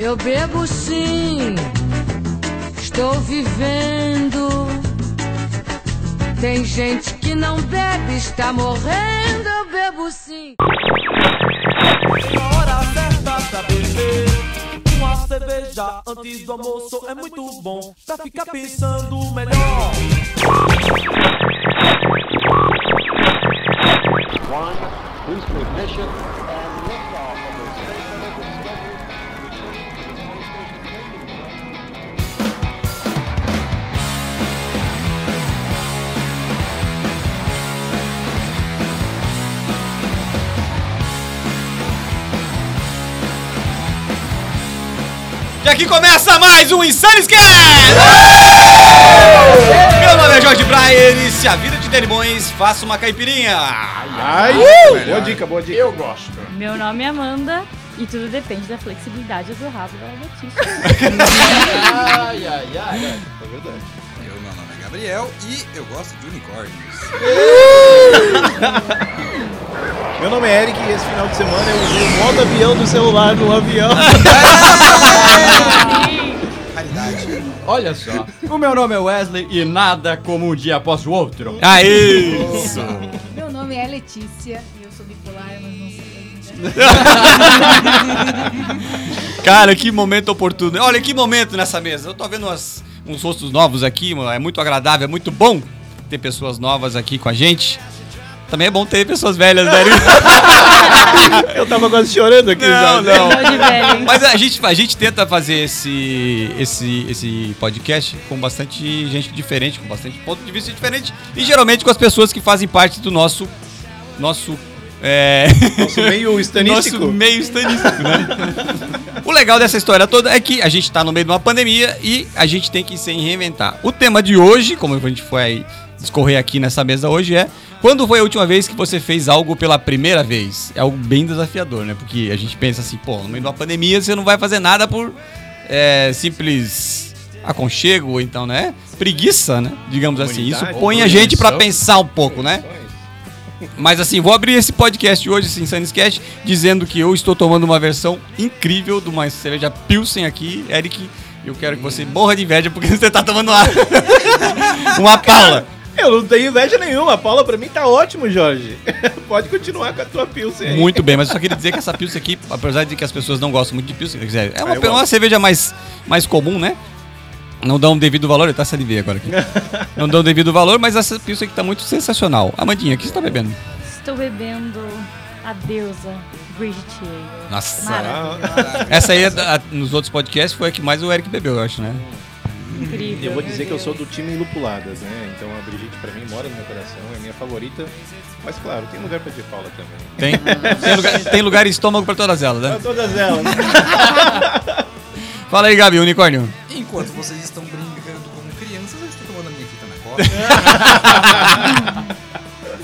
Eu bebo sim, estou vivendo. Tem gente que não bebe, está morrendo. Eu bebo sim. Na hora certa pra beber Uma cerveja antes do almoço é muito bom Pra ficar pensando melhor E aqui começa mais um Insane Scare! Meu nome é Jorge Bryan e se a vida te der limões, faça uma caipirinha. Ai, boa dica, boa dica. Eu gosto. Meu nome é Amanda e tudo depende da flexibilidade do rabo da Letícia. ai, ai, ai. É verdade. Eu, meu nome é Gabriel e eu gosto de unicórnios. Meu nome é Eric e esse final de semana eu usei o modo avião do celular no avião. Raridade. Olha só. O meu nome é Wesley e nada como um dia após o outro. Aê! Isso! Meu nome é Letícia e eu sou bipolar, mas não ainda. Cara, que momento oportuno. Olha que momento nessa mesa. Eu tô vendo umas- uns rostos novos aqui, mano. é muito agradável, é muito bom ter pessoas novas aqui com a gente. Também é bom ter pessoas velhas, né? Eu tava quase chorando aqui Não, já. não. Velho? Mas a gente, a gente tenta fazer esse, esse, esse podcast com bastante gente diferente, com bastante ponto de vista diferente. E geralmente com as pessoas que fazem parte do nosso. Nosso. É, Nosso meio estanístico. nosso meio estanístico, né? o legal dessa história toda é que a gente tá no meio de uma pandemia e a gente tem que se reinventar. O tema de hoje, como a gente foi discorrer aqui nessa mesa hoje, é quando foi a última vez que você fez algo pela primeira vez? É algo bem desafiador, né? Porque a gente pensa assim, pô, no meio de uma pandemia você não vai fazer nada por é, simples aconchego, ou então, né? Preguiça, né? Digamos assim. Isso põe a gente pra conexão. pensar um pouco, né? Mas assim, vou abrir esse podcast hoje, esse Insanescast, dizendo que eu estou tomando uma versão incrível de uma cerveja Pilsen aqui, Eric. Eu quero que você morra de inveja porque você tá tomando uma, uma Paula. Eu não tenho inveja nenhuma. A Paula pra mim tá ótimo, Jorge. Pode continuar com a tua Pilsen aí. Muito bem, mas eu só queria dizer que essa Pilsen aqui, apesar de que as pessoas não gostam muito de Pilsen, quer dizer, é uma, Ah, eu uma cerveja mais, mais comum, né? Não dá um devido valor, eu tá salivei agora aqui. Não dá um devido valor, mas essa Pilsen aqui tá muito sensacional. Amandinha, o que você tá bebendo? Estou bebendo a deusa Bridget. Nossa. Maravilhosa. Essa aí, a- nos outros podcasts, foi a que mais o Eric bebeu, eu acho, né? Incrível. Eu vou dizer que eu sou do time Lupuladas, né? Então a Brigitte pra mim mora no meu coração, é minha favorita. Mas claro, tem lugar pra de Paula também. Tem, tem, lugar, tem lugar e estômago pra todas elas, né? Pra todas elas. né? Fala aí, Gabi, unicórnio. Enquanto vocês estão brincando como crianças, eu estou tomando a minha fita na copa.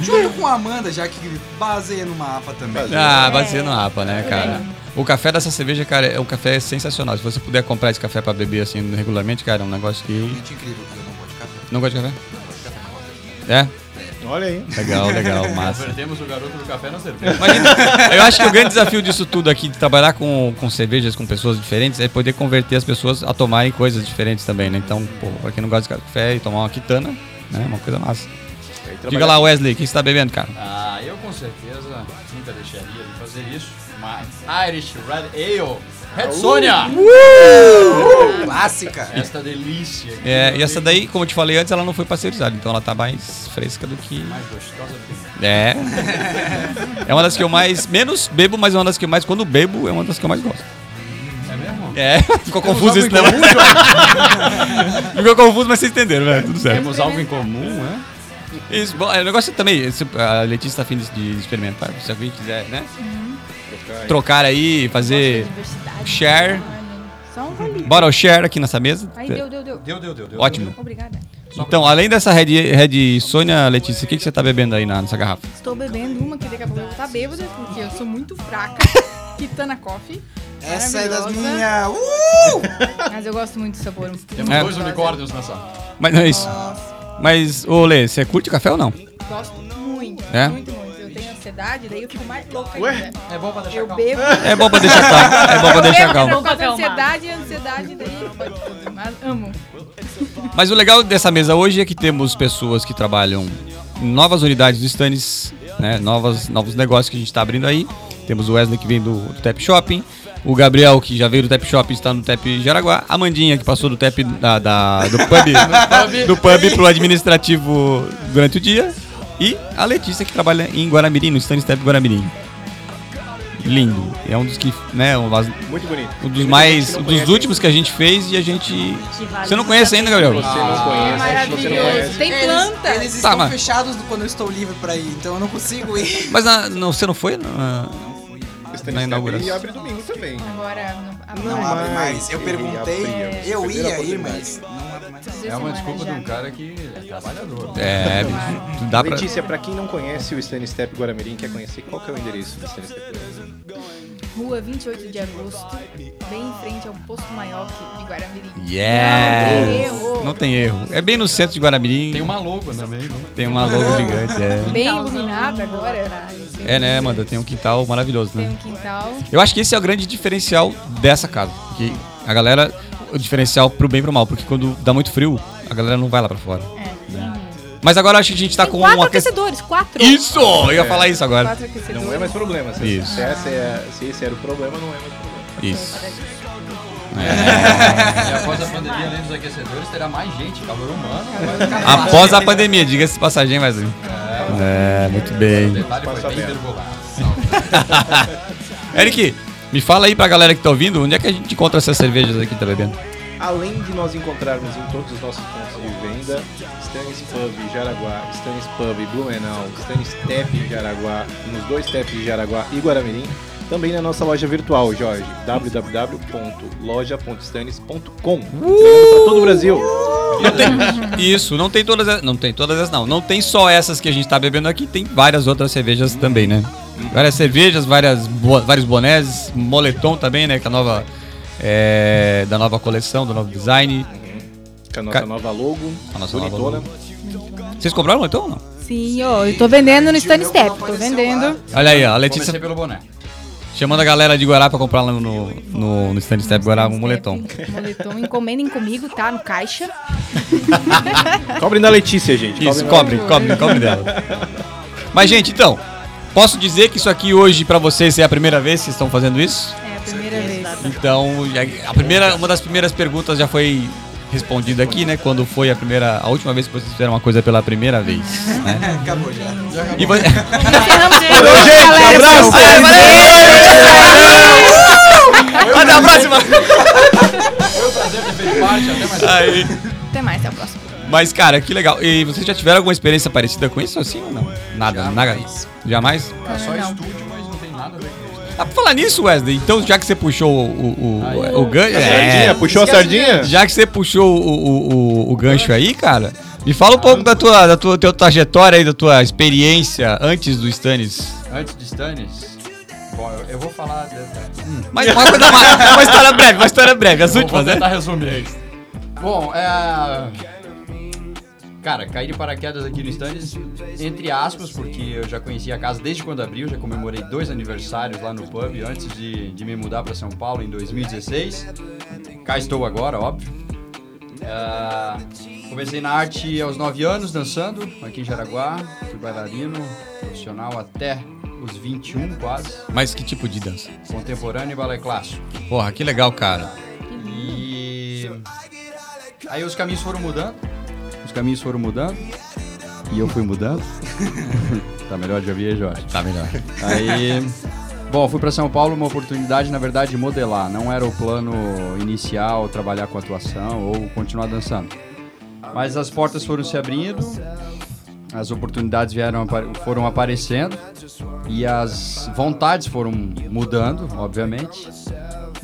Junto com a Amanda, já que baseia numa APA também. Ah, baseia no APA, né, cara? O café dessa cerveja, cara, é um café sensacional. Se você puder comprar esse café pra beber assim regularmente, cara, é um negócio que. Realmente incrível, eu não gosto de café. Não gosta de café? Não gosto de café, não gosto de café. É? Olha aí. Legal, legal, massa. Convertemos o garoto do café na cerveja. Imagina, eu acho que o grande desafio disso tudo aqui, de trabalhar com, com cervejas, com pessoas diferentes, é poder converter as pessoas a tomarem coisas diferentes também, né? Então, pô, pra quem não gosta de café e tomar uma quitana, né? Uma coisa massa. Diga lá, Wesley, o que você tá bebendo, cara? Ah, eu com certeza nunca deixaria de fazer isso, Irish Red Ale, Red Sônia! Clássica. Esta delícia. aqui, É, e essa daí, como eu te falei antes, ela não foi pasteurizada, então ela tá mais fresca do que. Mais gostosa do que É. É uma das que eu mais. Menos bebo, mas é uma das que eu mais. Quando bebo, é uma das que eu mais gosto. É mesmo? É, ficou confuso isso, né? Ficou confuso, mas vocês entenderam, velho. Tudo certo. Temos algo em comum, né? Isso, bom, é, o negócio também, se a Letícia tá afim de, de experimentar, se alguém quiser, né? Trocar aí, fazer share. Só um. Bora ao share aqui nessa mesa. Aí deu, deu, deu. Deu, deu, deu, deu. Ótimo. Obrigada. Então, além dessa Red, Red Sônia, Letícia, o que, que você tá bebendo aí na, nessa garrafa? Estou bebendo uma que daqui a pouco eu vou estar bêbada, porque eu sou muito fraca. Kitana Coffee. Essa é das minhas. Uh! Mas eu gosto muito do sabor. Temos É. dois unicórnios nessa. Mas não é isso. Nossa, Mas, ô Lê, você curte café ou não? gosto muito. É? Muito, muito. Eu tenho ansiedade, daí eu fico mais louca Ué? ainda. É bom pra deixar Eu calmo. bebo. É bom pra deixar calmo. É bom pra deixar calmo. Eu Pra faço acalmar. ansiedade, ansiedade, daí tudo. Mas amo. Mas o legal dessa mesa hoje é que temos pessoas que trabalham em novas unidades do Stannis, né? Novas, novos negócios que a gente está abrindo aí. Temos o Wesley que vem do, do Tap Shopping. O Gabriel, que já veio do Tap Shopping, está no Tap Jaraguá. A Mandinha, que passou do Tap da, da- do pub, do pub pro administrativo durante o dia. E a Letícia, que trabalha em Guaramirim, no Stannis Tap Guaramirim. Lindo. É um dos que, né, um Muito bonito. um dos mais, um dos últimos que a gente fez e a gente... Você não conhece ainda, Gabriel? Você não Ah, conhece, você não Maravilhoso. conhece. Tem Eles- planta. Eles, Tá, estão mas- fechados quando eu estou livre pra ir, então eu não consigo ir. Mas na- não, você não foi? Na- Stannis Na inauguração. E abre domingo também. Agora, não, Não, não abre mais. mais. Eu perguntei, eu ia ir, mas não. É uma desculpa de um cara que é trabalhador. É, bicho, dá pra... Letícia, pra quem não conhece o Stannis Step Guaramirim, quer conhecer qual que é o endereço do Stannis Step Guaramirim? Rua 28 de agosto, bem em frente ao posto Maioc de Guaramirim. Yeah! Não tem erro. Não tem erro. É bem no centro de Guaramirim. Tem uma logo também, né? Tem uma logo gigante, é. Bem iluminado agora. atrás. É, né, Amanda? Tem um quintal maravilhoso, Tem né? um quintal. Eu acho que esse é o grande diferencial dessa casa. Que a galera... O diferencial pro bem e pro mal. Porque quando dá muito frio, a galera não vai lá pra fora. É. Mas agora acho que a gente tá Tem com quatro uma aquecedores, quatro. Isso! Eu ia falar isso agora. Quatro aquecedores. Não é mais problema. Se, Isso. essa é, se esse era o problema, não é mais problema. Isso. E após a pandemia, além dos aquecedores, terá mais gente, calor humano. fácil. Após a pandemia, diga-se passagem, Wesley. É, muito O bem. detalhe foi bem. Eric, me fala aí pra galera que tá ouvindo, onde é que a gente encontra essas cervejas aqui que tá bebendo? Além de nós encontrarmos em todos os nossos pontos de venda, Stannis Pub Jaraguá, Stannis Pub Blumenau, Stannis Tap Jaraguá, nos dois taps de Jaraguá e Guaramirim, também na nossa loja virtual, Jorge, www.loja.stannis.com. Entregando pra todo o Brasil. Isso, não tem todas, as- não tem todas essas não. Não tem só essas que a gente tá bebendo aqui, tem várias outras cervejas também, né? Várias cervejas, várias bo- vários bonés, moletom também, né, que é a nova é, da nova coleção, do novo design. Com a nossa Ca- nova logo, A nossa nova bonitona. logo. Vocês compraram moletom ou não? Sim, ó, eu tô vendendo no Stand Step, tô vendendo. Olha aí, ó, a Letícia Comecei pelo boné. chamando a galera de Guará pra comprar lá no, no, no Stand Step Guará um moletom. Moletom, encomendem comigo, tá? No caixa. Cobrem da Letícia, gente. Isso, Cobrem da- cobre, cobre, cobre dela. Mas, gente, então, posso dizer que isso aqui hoje pra vocês é a primeira vez que vocês estão fazendo isso? É a primeira vez. Então, já- a primeira, uma das primeiras perguntas já foi respondida aqui, né? Quando foi a primeira, a última vez que vocês fizeram uma coisa pela primeira vez, né? Acabou já. E vo- Encerramos É, por hoje, galera. abraço! Até a próxima! Foi um prazer ter feito parte, até mais. Aí. Até mais, até o próximo. Mas, cara, que legal. E vocês já tiveram alguma experiência parecida com isso assim ou não? Nada, nada. Jamais? É só Não. estúdio, mas não tem nada a ver com isso. Ah, pra falar nisso, Wesley, então já que você puxou o, o, Aí. o, o gancho. A sardinha, puxou a sardinha? Já que você puxou o, o, o, o gancho aí, cara, me fala um pouco da tua, da tua, tua trajetória aí, da tua experiência antes do Stannis. Antes de Stannis, bom, eu, eu vou falar. Hum, Mas uma, coisa, uma, uma história breve, uma história breve, as vou, últimas, vou tentar né? resumir. Bom, é. Cara, caí de paraquedas aqui no Stannis, entre aspas, porque eu já conhecia a casa desde quando abriu, já comemorei dois aniversários lá no pub antes de, de me mudar para São Paulo em 2016. Cá estou agora, óbvio. Ah, comecei na arte aos 9 anos, dançando aqui em Jaraguá. Fui bailarino, profissional até os 21 quase. Mas que tipo de dança? Contemporâneo e balé clássico. Porra, que legal, cara. E aí os caminhos foram mudando. Os caminhos foram mudando. E eu fui mudando. tá melhor de ouvir Jorge. Tá melhor. Aí, bom, fui para São Paulo, uma oportunidade, na verdade, de modelar. Não era o plano inicial trabalhar com atuação ou continuar dançando. Mas as portas foram se abrindo, as oportunidades vieram, foram aparecendo e as vontades foram mudando, obviamente.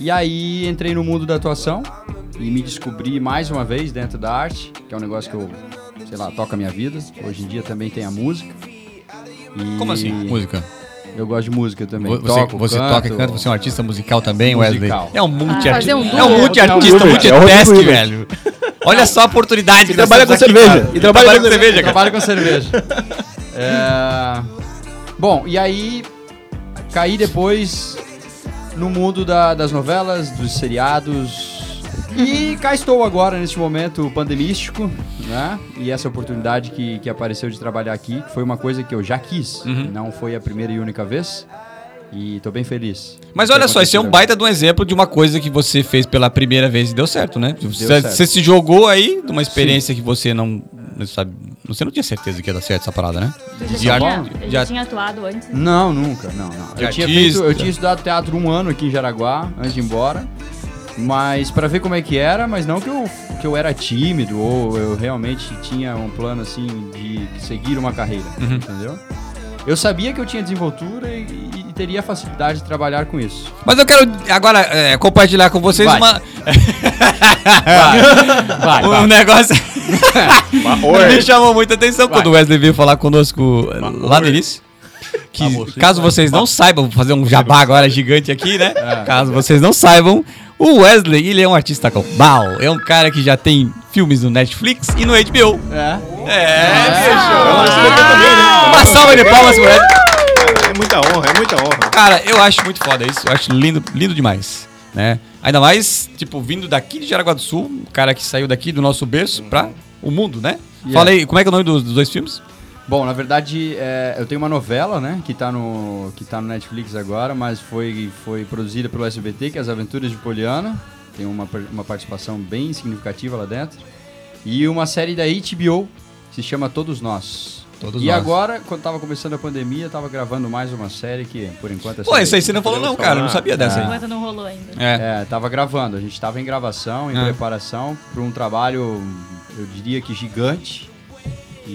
E aí entrei no mundo da atuação e me descobri mais uma vez dentro da arte, que é um negócio que eu, sei lá, toca a minha vida. Hoje em dia também tem a música. E Como assim? Música. Eu gosto de música também. Você, Toco, você canto. toca e canta, você é um artista musical também, Musical. Wesley? É um multi-artista. fazer um é um multi-artista, É multitask, Hilbert. velho. Olha só a oportunidade que E trabalha com aqui, cerveja. cara. E trabalha com cerveja, trabalho com cerveja. É, Bom, e aí caí depois no mundo da- das novelas, dos seriados. E cá estou agora, neste momento pandemístico, né? E essa oportunidade que, que apareceu de trabalhar aqui, que foi uma coisa que eu já quis. Não foi a primeira e única vez. E tô bem feliz. Mas olha só, esse é um baita de um exemplo de uma coisa que você fez pela primeira vez e deu certo, né? Você, certo. você se jogou aí de uma experiência que você não, não sabe. Você não tinha certeza que ia dar certo essa parada, né? De já, ar- tinha, de já tinha atuado antes. né? Não, nunca, não, não. Eu tinha, feito, eu tinha estudado teatro um ano aqui em Jaraguá, antes de ir embora. Mas pra ver como é que era, mas não que eu, que eu era tímido ou eu realmente tinha um plano assim de seguir uma carreira, Uhum. entendeu? Eu sabia que eu tinha desenvoltura e, e teria facilidade de trabalhar com isso. Mas eu quero agora é, compartilhar com vocês Vai. uma. Vai, um negócio. Oi. Me chamou muita atenção quando o Wesley veio falar conosco eh, lá no início. Que, caso vocês não saibam, vou fazer um jabá agora gigante aqui, né? Caso vocês não saibam, o Wesley, ele é um artista global. É um cara que já tem filmes no Netflix e no HBO. É. É, bicho. né? Uma salva de palmas pro Wesley. É muita honra, é muita honra. Cara, eu acho muito foda isso. Eu acho lindo, lindo demais, né? Ainda mais, tipo, vindo daqui de Jaraguá do Sul, um cara que saiu daqui do nosso berço pra o mundo, né? Yeah. Fala aí, como é que é o nome dos, dos dois filmes? Bom, na verdade, é, eu tenho uma novela, né, que tá, no, que tá no Netflix agora, mas foi, foi produzida pelo SBT, que é As Aventuras de Poliana. Tem uma, uma participação bem significativa lá dentro. E uma série da HBO, que se chama Todos Nós. Todos e Nós. agora, quando tava começando a pandemia, tava gravando mais uma série que, por enquanto, é Pô, isso aí você não falou não, cara. Eu não sabia dessa aí. Enquanto não rolou ainda. É. É, tava gravando. A gente tava em gravação, em É. preparação para um trabalho, eu diria que gigante.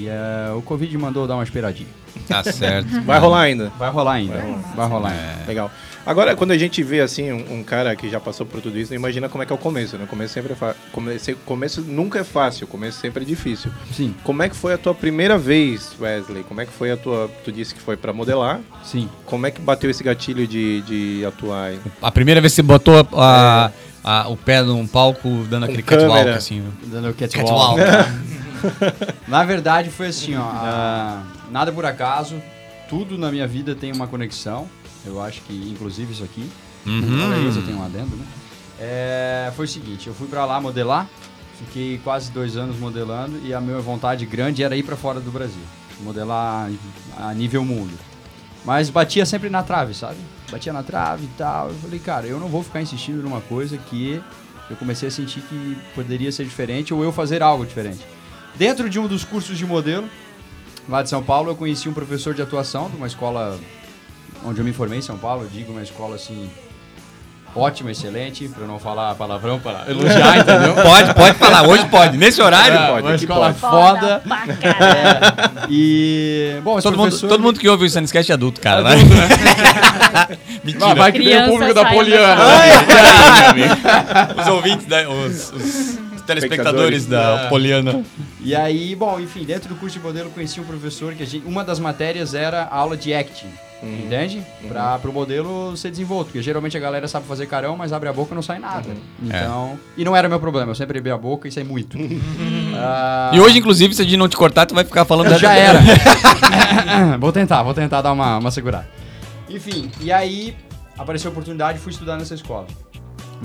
E é, o Covid mandou dar uma esperadinha. Tá certo. Vai rolar ainda. Vai rolar ainda. Vai rolar, ainda. É. Legal. Agora, quando a gente vê assim um, um cara que já passou por tudo isso, imagina como é que é o começo, né? O começo sempre é fa- começo, começo nunca é fácil, o começo sempre é difícil. Sim, Como é que foi a tua primeira vez, Wesley? Como é que foi a tua. Tu disse que foi pra modelar. sim. Como é que bateu esse gatilho de, de atuar? aí? A primeira vez que você botou a- a- o pé num palco dando aquele catwalk, câmera. assim. Dando o Catwalk. Na verdade, foi assim, ó. ah, nada por acaso. Tudo na minha vida tem uma conexão. Eu acho que, inclusive, isso aqui. Uhum. Olha isso, eu tenho um adendo, né? É, foi o seguinte, eu fui pra lá modelar. Fiquei quase dois anos modelando e a minha vontade grande era ir pra fora do Brasil. Modelar a nível mundo. Mas batia sempre na trave, sabe? Batia na trave e tal. Eu falei, cara, eu não vou ficar insistindo numa coisa que eu comecei a sentir que poderia ser diferente ou eu fazer algo diferente. Dentro de um dos cursos de modelo, lá de São Paulo, eu conheci um professor de atuação de uma escola onde eu me formei em São Paulo. Eu digo uma escola assim, ótima, excelente, pra não falar palavrão, para elogiar, entendeu? Pode, pode falar. Hoje pode. Nesse horário, É, pode. uma escola pode. foda. caralho. E, bom, Todo mundo, professor... todo mundo que ouve o Sunscast é adulto, cara. né? Mentira. Vai, vai que vem o público da Poliana. da Os ouvintes, né? Os, os telespectadores da É. Poliana. E aí, bom, enfim, dentro do curso de modelo eu conheci um professor que a gente, uma das matérias era a aula de acting, entende? Pra, pro modelo ser desenvolto, porque geralmente a galera sabe fazer carão, mas abre a boca e não sai nada. Então, e não era meu problema, eu sempre abri a boca e saí muito. Ah, E hoje, inclusive, se a gente não te cortar, tu vai ficar falando da já era. vou tentar, vou tentar dar uma, uma segurada. Enfim, e aí apareceu a oportunidade e fui estudar nessa escola.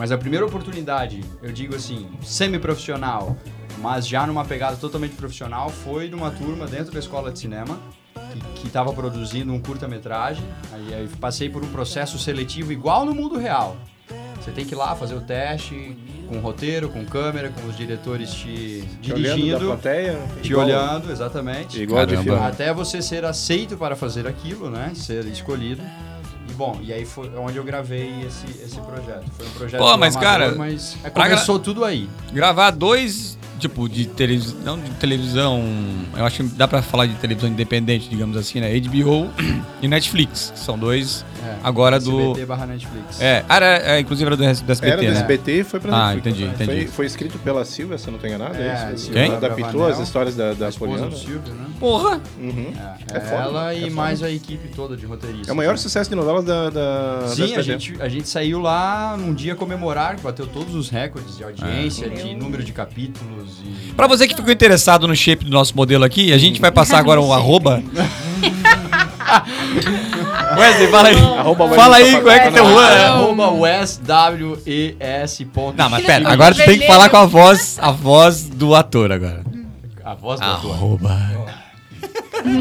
Mas a primeira oportunidade, eu digo assim, semi-profissional, mas já numa pegada totalmente profissional, foi numa turma dentro da escola de cinema que estava produzindo um curta-metragem. Aí, aí passei por um processo seletivo igual no mundo real. Você tem que ir lá fazer o teste com o roteiro, com câmera, com os diretores te Te olhando da dirigindo, plateia? te igual- olhando, exatamente. Igual de Caramba. filme. Até você ser aceito para fazer aquilo, né? Ser escolhido. Bom, e aí foi onde eu gravei esse, esse projeto. Foi um projeto Pô, mas, amador, cara, mas é, começou tudo aí. Gravar dois, tipo, de televisão. Não de televisão. Eu acho que dá pra falar de televisão independente, digamos assim, né? HBO e Netflix. que São dois É, agora do. SBT barra Netflix. É, ah, era, é, inclusive era do, do SBT, Era do né? SBT e foi pra Ah, Netflix. entendi, Foi, entendi. foi escrito pela Silvia, se eu não estou enganado. É, É, isso? Quem? Adaptou as histórias da, a da Poliana. do Silvio, né? Porra! Uhum. É, É foda, ela é e foda. mais a equipe toda de roteiristas. É o maior né? sucesso de novelas da, da da Sim, a SBT. gente, a gente saiu lá num dia comemorar, que bateu todos os recordes de audiência, de número de capítulos e... Pra você que ficou interessado no shape do nosso modelo aqui, a gente vai passar agora um arroba. Wesley, fala aí. Arroba Fala aí, como é que é teu rua? é? Arroba Wes, W-E-S. Não, mas pera, agora tu tem que falar com a voz, a voz do ator agora. A voz do ator. Arroba.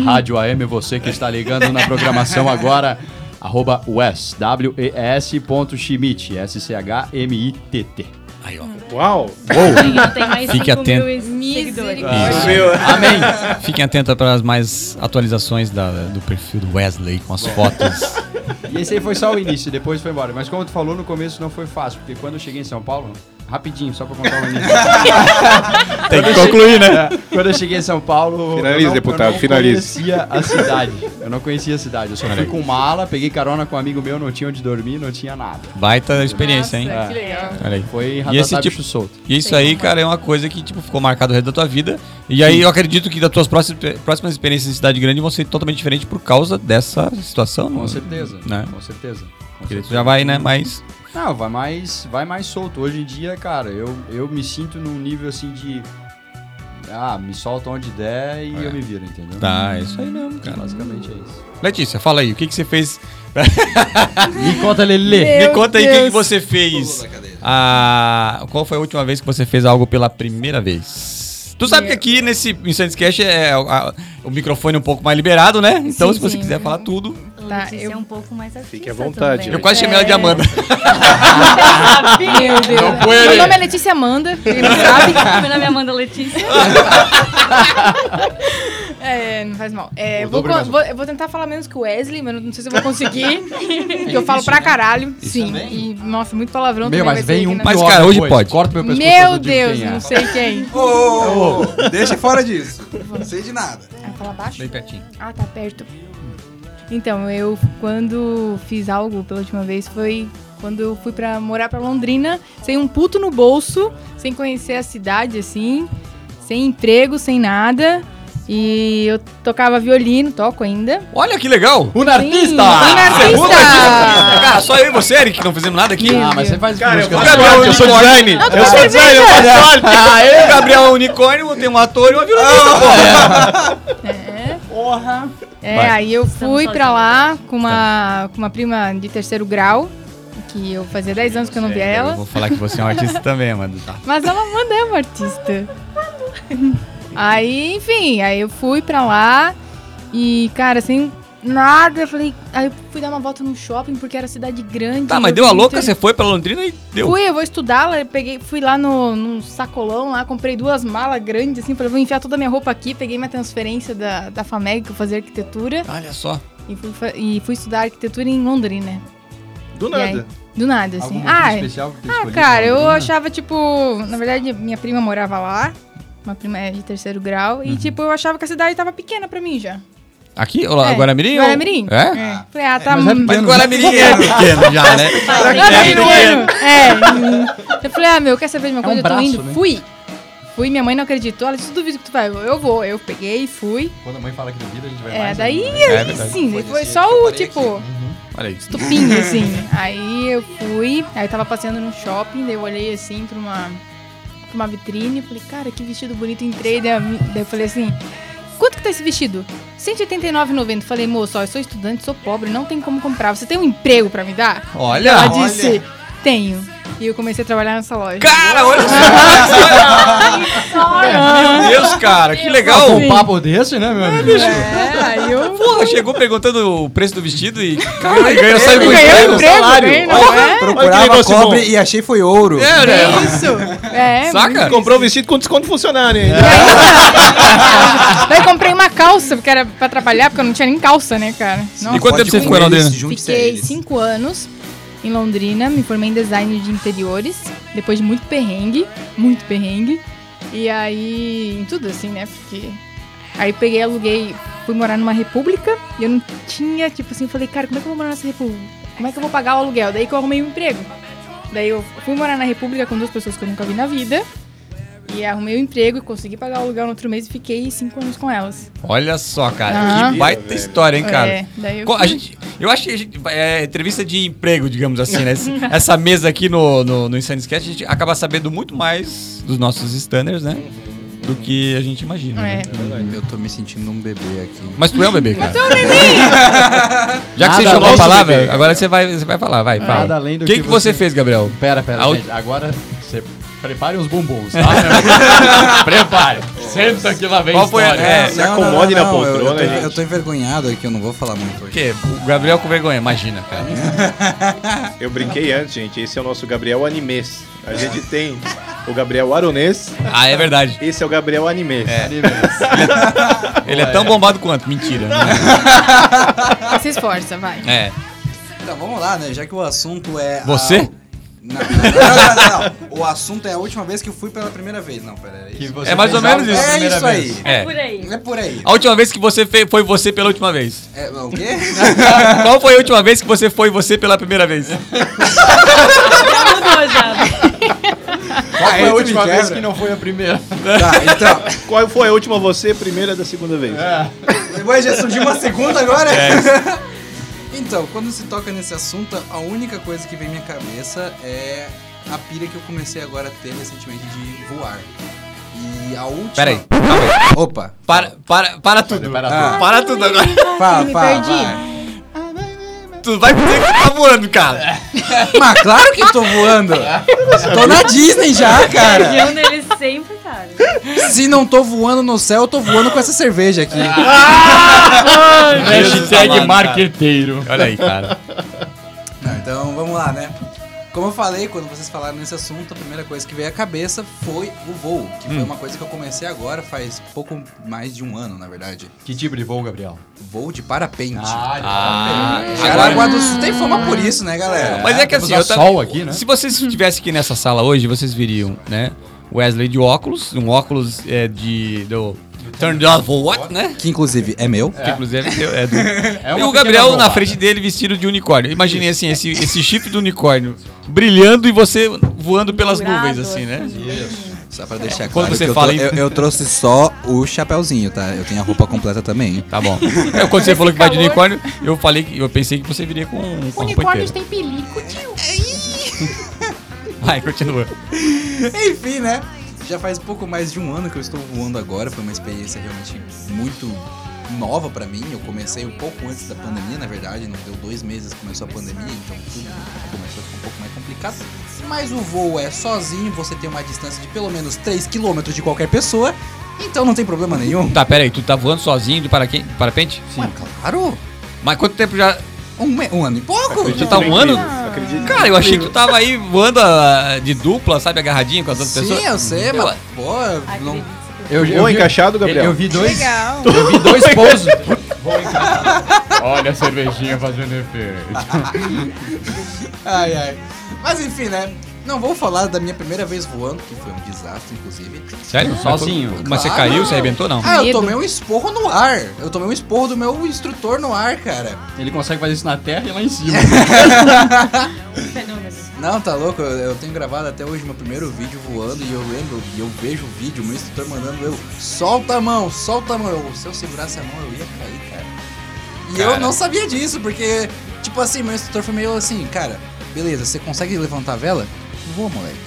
Rádio AM, você que está ligando na programação agora. Arroba Wes, W-E-S ponto Schmidt, S-C-H-M-I-T-T. Aí, ó. Uau! Eu tenho mais Fique 5 atento. Amém. Fiquem atentos para as mais atualizações da- do perfil do Wesley com as fotos. E esse aí foi só o início, depois foi embora. Mas como tu falou, no começo não foi fácil, porque quando eu cheguei em São Paulo, rapidinho, só pra contar o início. Tem que concluir, né? É, quando eu cheguei em São Paulo. Finalize, eu não, deputado, eu não finalize. conhecia a cidade. Eu não conhecia a cidade. Eu só fui com mala, peguei carona com um amigo meu, não tinha onde dormir, não tinha nada. Baita experiência, hein? Nossa, que legal. Olha aí. Foi E esse tipo, solto. e isso aí, cara, é uma coisa que tipo ficou marcado o resto da tua vida. E aí eu acredito que das tuas próximas, próximas experiências em cidade grande vão ser totalmente diferentes por causa dessa situação. Com não- certeza. Né? Com certeza. Com tu certeza. já vai, né? Mas Não, vai mais, vai mais solto. Hoje em dia, cara, eu, eu me sinto num nível assim de. Ah, me solta onde der e eu me viro, entendeu? tá, é isso aí mesmo, cara. Basicamente é isso. Letícia, fala aí, o que, que você fez? Me conta, Lelê. Me Meu conta aí o que, você fez. Ah, qual foi a última vez que você fez algo pela primeira vez? Tu sabe que aqui nesse Insanity Cash é a- o microfone um pouco mais liberado, né? Então, Sim, se você sim. quiser falar tudo. Tá, Letícia eu- é um pouco mais artista Fique à vontade. também. Eu quase chamei ela de É. Amanda. Meu Deus. Não foi Meu nome é Letícia Amanda, quem não sabe. Meu nome é Amanda Letícia. É, não faz mal. É, vou, mais vou- eu vou tentar falar menos que o Wesley, mas não sei se eu vou conseguir. porque eu falo pra caralho. Sim. E, nossa, muito palavrão Meu, também mas vai vem um na- Mas, pior cara, hoje pode. Corta meu pescoço. Meu Deus, é. não sei quem. Ô, ô, deixa fora disso. Não sei de nada. Ah, fala baixo? Bem pertinho. Ah, tá perto. Então, eu quando fiz algo pela última vez foi quando eu fui pra morar pra Londrina, sem um puto no bolso, sem conhecer a cidade assim, sem emprego, sem nada. E eu tocava violino, toco ainda. Olha que legal! Um artista! um artista! Cara, só eu e você, Eric, que não fizemos nada aqui. Ah, mas você faz Cara, eu música. faço arte, eu sou design. Não, Eu sou design, eu cerveja. faço arte. Ah, eu, Gabriel é um unicórnio, tem um ator e uma violinista, É. Porra! É, Vai. aí eu fui pra lá com uma, com uma prima de terceiro grau, que eu fazia 10 anos que eu não via Eu ela. vou falar que você é um artista também, Amanda. Tá. Mas ela manda é uma artista. aí, enfim, aí eu fui pra lá e, cara, sem nada, eu falei. Aí eu fui dar uma volta no shopping porque era cidade grande. Tá, mas eu deu a louca, você foi pra Londrina e deu. Fui, eu vou estudar lá, peguei, fui lá no, no sacolão lá, comprei duas malas grandes, assim, falei, vou enfiar toda a minha roupa aqui, peguei minha transferência da, da FAMEG, que eu fazia arquitetura, Olha só. e fui, e fui estudar arquitetura em Londrina. Do E aí, nada. do nada, assim. Ah, especial que ah, cara, eu achava, tipo. Na verdade, minha prima morava lá. Uma prima de terceiro grau. Uhum. E, tipo, eu achava que a cidade tava pequena pra mim já. Aqui? Ou É, Guaramirim? ou- Guaramirim. É? Falei, ah, tá. mas é hum, Mas Guaramirim é pequeno já, né? é pequeno. É. hum. Eu falei, ah, meu, quer saber de uma É um coisa? eu tô braço, indo. né? Fui. Fui, minha mãe não acreditou. Ela disse, duvido que tu vai. Eu, vou. Eu peguei, fui. Quando a mãe fala que duvida, a gente vai É, mais daí, ainda. É verdade. sim, Foi foi só o, tipo... Olha aí. estupinho, assim. Aí eu fui, aí eu tava passeando no shopping, daí eu olhei assim pra uma, pra uma vitrine, falei, cara, que vestido bonito, entrei, daí, daí eu falei assim, quanto que tá esse vestido? R$ 189,90. Falei, moço, ó, eu sou estudante, sou pobre, não tem como comprar. Você tem um emprego pra me dar? Olha! Ela disse, tenho. E eu comecei a trabalhar nessa loja. Cara, olha só! Meu Deus, cara, que legal! Com um papo desse, né, meu amigo? É, aí eu Porra, chegou perguntando o preço do vestido e. Cara, ganhou saiu com emprego. emprego, salário. né, não é? Procurava negócio cobre bom. e achei foi ouro. É, né? Isso. É, Saca? Comprou o vestido com desconto funcionário, hein? Daí comprei uma calça, porque era pra trabalhar, porque eu não tinha nem calça, né, cara? Nossa. E quanto tempo você ficou Londrina? Fiquei cinco anos em Londrina, me formei em design de interiores, depois de muito perrengue, muito perrengue. E aí, em tudo assim, né? Porque. Aí peguei, aluguei, fui morar numa república e eu não tinha, tipo assim, falei, cara, como é que eu vou morar nessa república? Como é que eu vou pagar o aluguel? Daí que eu arrumei um emprego. Daí eu fui morar na república com duas pessoas que eu nunca vi na vida. E arrumei um emprego e consegui pagar o aluguel no outro mês e fiquei cinco anos com elas. Olha só, cara, Aham. que baita história, hein, cara? É, daí eu A gente, eu acho que a gente, é entrevista de emprego, digamos assim, né? Esse- Essa mesa aqui no, no, no Insane Sketch, a gente acaba sabendo muito mais dos nossos stunners, né? do que a gente imagina. né? É. Eu tô me sentindo um bebê aqui. Mas tu é um bebê, cara. Já que você jogou a palavra, bebê. agora você vai, você vai falar, vai, fala. Nada além do O que, que que você fez, Gabriel? Pera, pera, agora você prepare os bumbuns, tá? Prepare. Senta que lá vem Qual foi a- história. é, se acomode na poltrona, eu, tô, gente. eu tô envergonhado aqui, eu não vou falar muito O hoje. quê? O Gabriel com vergonha, imagina, cara. Eu brinquei antes, gente. Esse é o nosso Gabriel Animês. A gente tem o Gabriel Aronês. Ah, é verdade. Esse é o Gabriel Animês. Ele é tão bombado quanto. Mentira. né? Se esforça, vai. É. Então, vamos lá, né? Já que o assunto é. a- Você? Não, não, não, não, não. O assunto é a última vez que eu fui pela primeira vez. Não, pera você É mais ou menos isso. É isso vez. aí. É. Por aí. É por aí. A última vez que você fez foi você pela última vez. É, o quê? Qual foi a última vez que você foi você pela primeira vez? Já mudou já. Qual foi a tu última vez que não foi a primeira? Tá, então. Qual foi a última você, primeira da segunda vez? Depois já surgiu uma segunda agora? É. então, quando se toca nesse assunto, a única coisa que vem à minha cabeça é a pira que eu comecei agora a ter recentemente de voar. E a última. Pera aí. calma aí. Opa! Para, para, para tudo. Para Ah. Para tudo agora. Fala, me fala. Tu vai dizer que tá voando, cara. Mas claro que tô voando! tô na Disney já, cara! Região deles sempre, cara. Se não tô voando no céu, eu tô voando com essa cerveja aqui. Hashtag amado, marqueteiro. Olha aí, cara. Não, então vamos lá, né? Como eu falei, quando vocês falaram nesse assunto, a primeira coisa que veio à cabeça foi o voo, que foi uma coisa que eu comecei agora faz pouco mais de um ano, na verdade. Que tipo de voo, Gabriel? Voo de parapente. Ah, Jaraguá do Sul tem fama por isso, né, galera? Mas é que assim, eu sol aqui, né? se vocês estivessem aqui nessa sala hoje, vocês viriam, né? Wesley de óculos, um óculos é, de do Turn Down for What, né? Que inclusive é meu. Que inclusive é do... É e o Gabriel na frente dele vestido de unicórnio. Imaginei assim, esse, esse chifre do unicórnio brilhando e você voando pelas Dourado, nuvens, assim, né? Só pra deixar Quando claro você que eu, fala tô- em- eu, eu trouxe só o chapéuzinho, tá? Eu tenho a roupa completa também. Tá bom. É, quando você falou que vai de unicórnio, eu falei que eu pensei que você viria com, roupa inteira. tem pelico, tio. Vai, continua. Enfim, né? Já faz pouco mais de um ano que eu estou voando agora. Foi uma experiência realmente muito nova pra mim. Eu comecei um pouco antes da pandemia, na verdade. Não deu dois meses que começou a pandemia, então tudo começou a ficar um pouco mais complicado. Mas o voo é sozinho, você tem uma distância de pelo menos 3 km de qualquer pessoa. Então não tem problema nenhum. Tá, pera aí, tu tá voando sozinho de paraquem- parapente? Sim. claro. Mas quanto tempo já. Um, um ano e pouco. Já tá um ano? Acredito. Cara, eu achei que tu tava aí voando ah, de dupla, sabe, agarradinho com as outras Sim, pessoas. eu sei, Eu- mas, pô, não, que Eu, Voa encaixado, Gabriel? Eu vi dois. Legal. Eu vi dois pousos. Olha a cervejinha fazendo efeito. Ai, ai. Mas enfim, né? Não vou falar da minha primeira vez voando, que foi um desastre, inclusive. Sério? Sozinho. Mas você Claro. caiu, você arrebentou, não? Ah, eu tomei um esporro no ar. Eu tomei um esporro do meu instrutor no ar, cara. Ele consegue fazer isso na terra e lá em cima. Não, tá louco? Eu, eu tenho gravado até hoje meu primeiro vídeo voando e eu lembro, e eu vejo o vídeo, meu instrutor mandando eu, solta a mão, solta a mão. Eu, se eu segurasse a mão, eu ia cair, cara. E Cara. eu não sabia disso, porque, tipo assim, meu instrutor foi meio assim, cara, beleza, você consegue levantar a vela? Voa, moleque.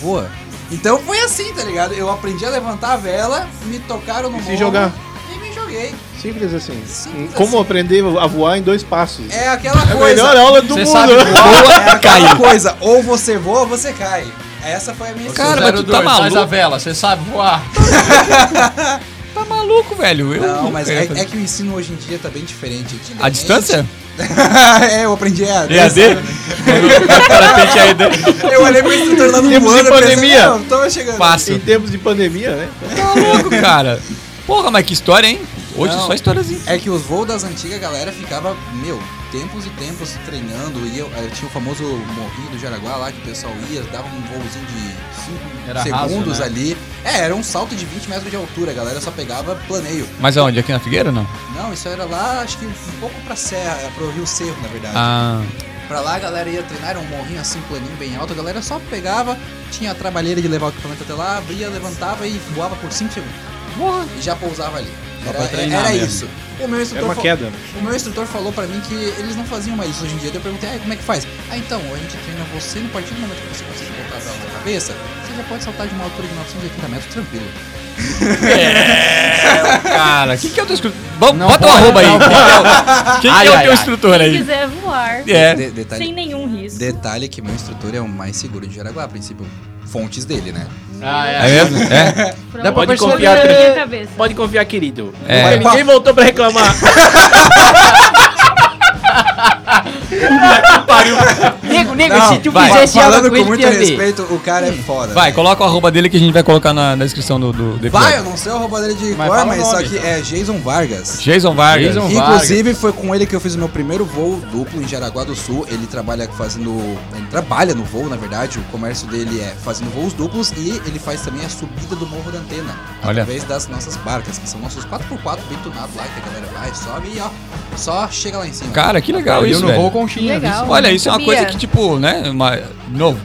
Voa. Então foi assim, tá ligado? Eu aprendi a levantar a vela, me tocaram no E se jogar. E me joguei. Simples assim. Simples Como assim. aprender a voar em dois passos. É aquela a coisa. melhor aula do Você mundo. sabe É aquela coisa, ou você voa ou você cai. Essa foi a minha Cara, história. mas tu tá 02, Faz maluco? a vela, você sabe voar. Tá maluco, velho. Eu Não, mas é, é que o ensino hoje em dia tá bem diferente. A distância? é, eu aprendi a. EAD? EAD. Eu olhei pro instrutor lá no Tempos de voando, eu pensei, pandemia. Não, tava chegando. Fácil. Em tempos de pandemia, né? Tá louco, cara. Porra, mas que história, hein? Hoje Não. só históriazinha. É que os voos das antigas, a galera ficava, meu, tempos e tempos treinando. E eu, eu tinha o famoso morrinho do Jaraguá lá, que o pessoal ia, dava um voozinho de 5 Era segundos raso, né? ali. É, era um salto de 20 metros de altura, a galera só pegava planeio. Mas aonde? Aqui na Figueira não? Não, isso era lá, acho que um pouco pra serra, pro Rio Cerro, na verdade. Ah. Pra lá a galera ia treinar, era um morrinho assim, planinho, bem alto. A galera só pegava, tinha a trabalheira de levar o equipamento até lá, abria, levantava e voava por 5 segundos. E já pousava ali. Era, pra treinar era mesmo. isso. O meu Era instrutor uma fa- queda. O meu instrutor falou pra mim que eles não faziam mais isso hoje em dia. Daí Eu perguntei, ah, como é que faz? Ah, então, a gente treina você no partir do momento que você consegue botar a vela na cabeça, você já pode saltar de uma altura de 980 metros tranquilo. Cara, quem que é o teu instrutor? Não bota o pode, arroba aí. não Quem que é o, que Ai, é o ai, teu ai. instrutor Se aí? quiser voar, É. De- detalhe, sem nenhum risco. detalhe que meu instrutor é o mais seguro de Jaraguá, a princípio, fontes dele, né? Ah, É mesmo? É? Dá pra na minha cabeça. Pode confiar, querido. É. Mas Ninguém voltou pra reclamar. Nego, nego, Não, se tu vai. fizesse algo Falando com com ele, muito ia ver. respeito, o cara é foda. Vai, coloca o arroba dele que a gente vai colocar na, na descrição do, do, do Vai, eu não sei o arroba dele de Mas cor, mas só nome, que então. é Jason Vargas. Jason Vargas. Jason Inclusive, foi com ele que eu fiz o meu primeiro voo duplo em Jaraguá do Sul. Ele trabalha fazendo. Ele trabalha no voo, na verdade. O comércio dele é fazendo voos duplos e ele faz também a subida do Morro da Antena. Olha. Através das nossas barcas, que são nossos 4x4 bem tunados lá, que a galera vai, sobe e ó. Só chega lá em cima. Cara, que legal Eu isso, não velho. vou conchinha. Legal. viu? Olha, não isso é uma coisa que, tipo, né? Uma,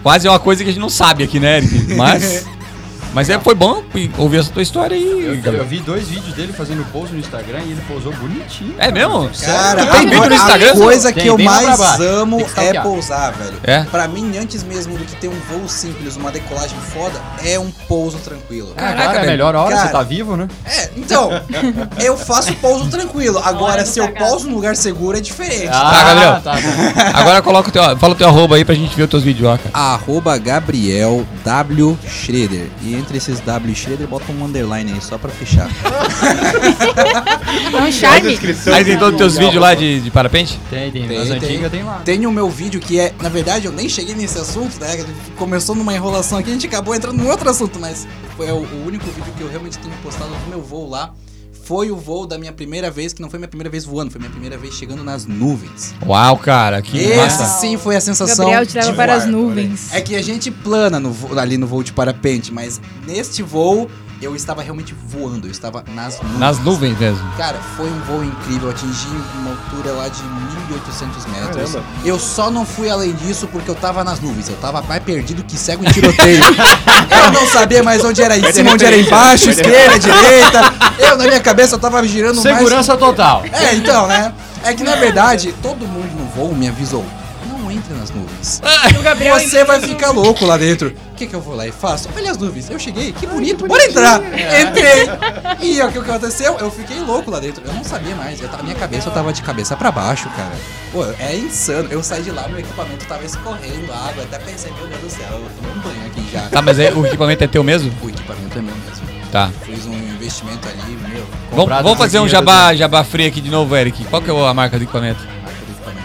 quase é uma coisa que a gente não sabe aqui, né, Eric? Mas. Mas é, foi bom ouvir essa tua história aí, Eu, eu vi dois vídeos dele fazendo pose no Instagram e ele posou bonitinho. É mesmo? Cara, Tem vídeo no a Instagram? coisa Tem, que eu lá pra mais amo Tem é pousar, velho. É? Pra mim, antes mesmo do que ter um voo simples, uma decolagem foda, é um pouso tranquilo. Caraca, é a velho. melhor hora, Cara. você tá vivo, né? É, então, eu faço pouso tranquilo. Agora, se eu pouso num lugar seguro, é diferente. Tá, Gabriel. tá bom. Agora coloca o teu, fala o teu arroba aí pra gente ver os teus vídeos, ó, cara. Arroba Gabriel W Schroeder. E entre esses W Schroeder, bota um underline aí, só pra fechar. É um charme. Aí tem todos os teus vídeos lá de, de parapente? Tem, tem. Tem, tem. antigas tem lá. Tem o meu vídeo que é, na verdade, eu nem cheguei nesse assunto, né? Começou numa enrolação aqui, a gente acabou entrando num outro assunto, mas foi o, o único vídeo que eu realmente tenho postado do meu voo lá. Foi o voo da minha primeira vez, que não foi minha primeira vez voando, foi minha primeira vez chegando nas nuvens. Uau, cara, que Esse massa. sim foi a sensação. Gabriel te leva de para as voar. nuvens. É que a gente plana no ali no voo de parapente, mas neste voo eu estava realmente voando, eu estava nas nuvens. Nas nuvens mesmo. Cara, foi um voo incrível, eu atingi uma altura lá de 1800 metros. Caramba. Eu só não fui além disso porque eu tava nas nuvens, eu tava mais perdido que cego em tiroteio. eu não sabia mais onde era em cima, onde era embaixo, esquerda, direita. Eu na minha cabeça eu tava girando mais Segurança total. é, então, né? É que na verdade, todo mundo no voo me avisou. Não entre nas nuvens. O Gabriel Você vai ficar louco lá dentro. O que, que eu vou lá e faço? Olha as nuvens. Eu cheguei, que bonito, bora entrar. Entrei. E o que aconteceu? Eu fiquei louco lá dentro. Eu não sabia mais. Eu tava, minha cabeça eu tava de cabeça pra baixo, cara. Pô, é insano. Eu saí de lá, meu equipamento tava escorrendo água. Até pensei, meu Deus do céu, eu tomei um banho aqui já. Tá, mas aí o equipamento é teu mesmo? O equipamento é meu mesmo. Tá. Fiz um investimento ali, meu. Vamos, vamos fazer um jabá, jabá free aqui de novo, Eric. Qual que é a marca do equipamento?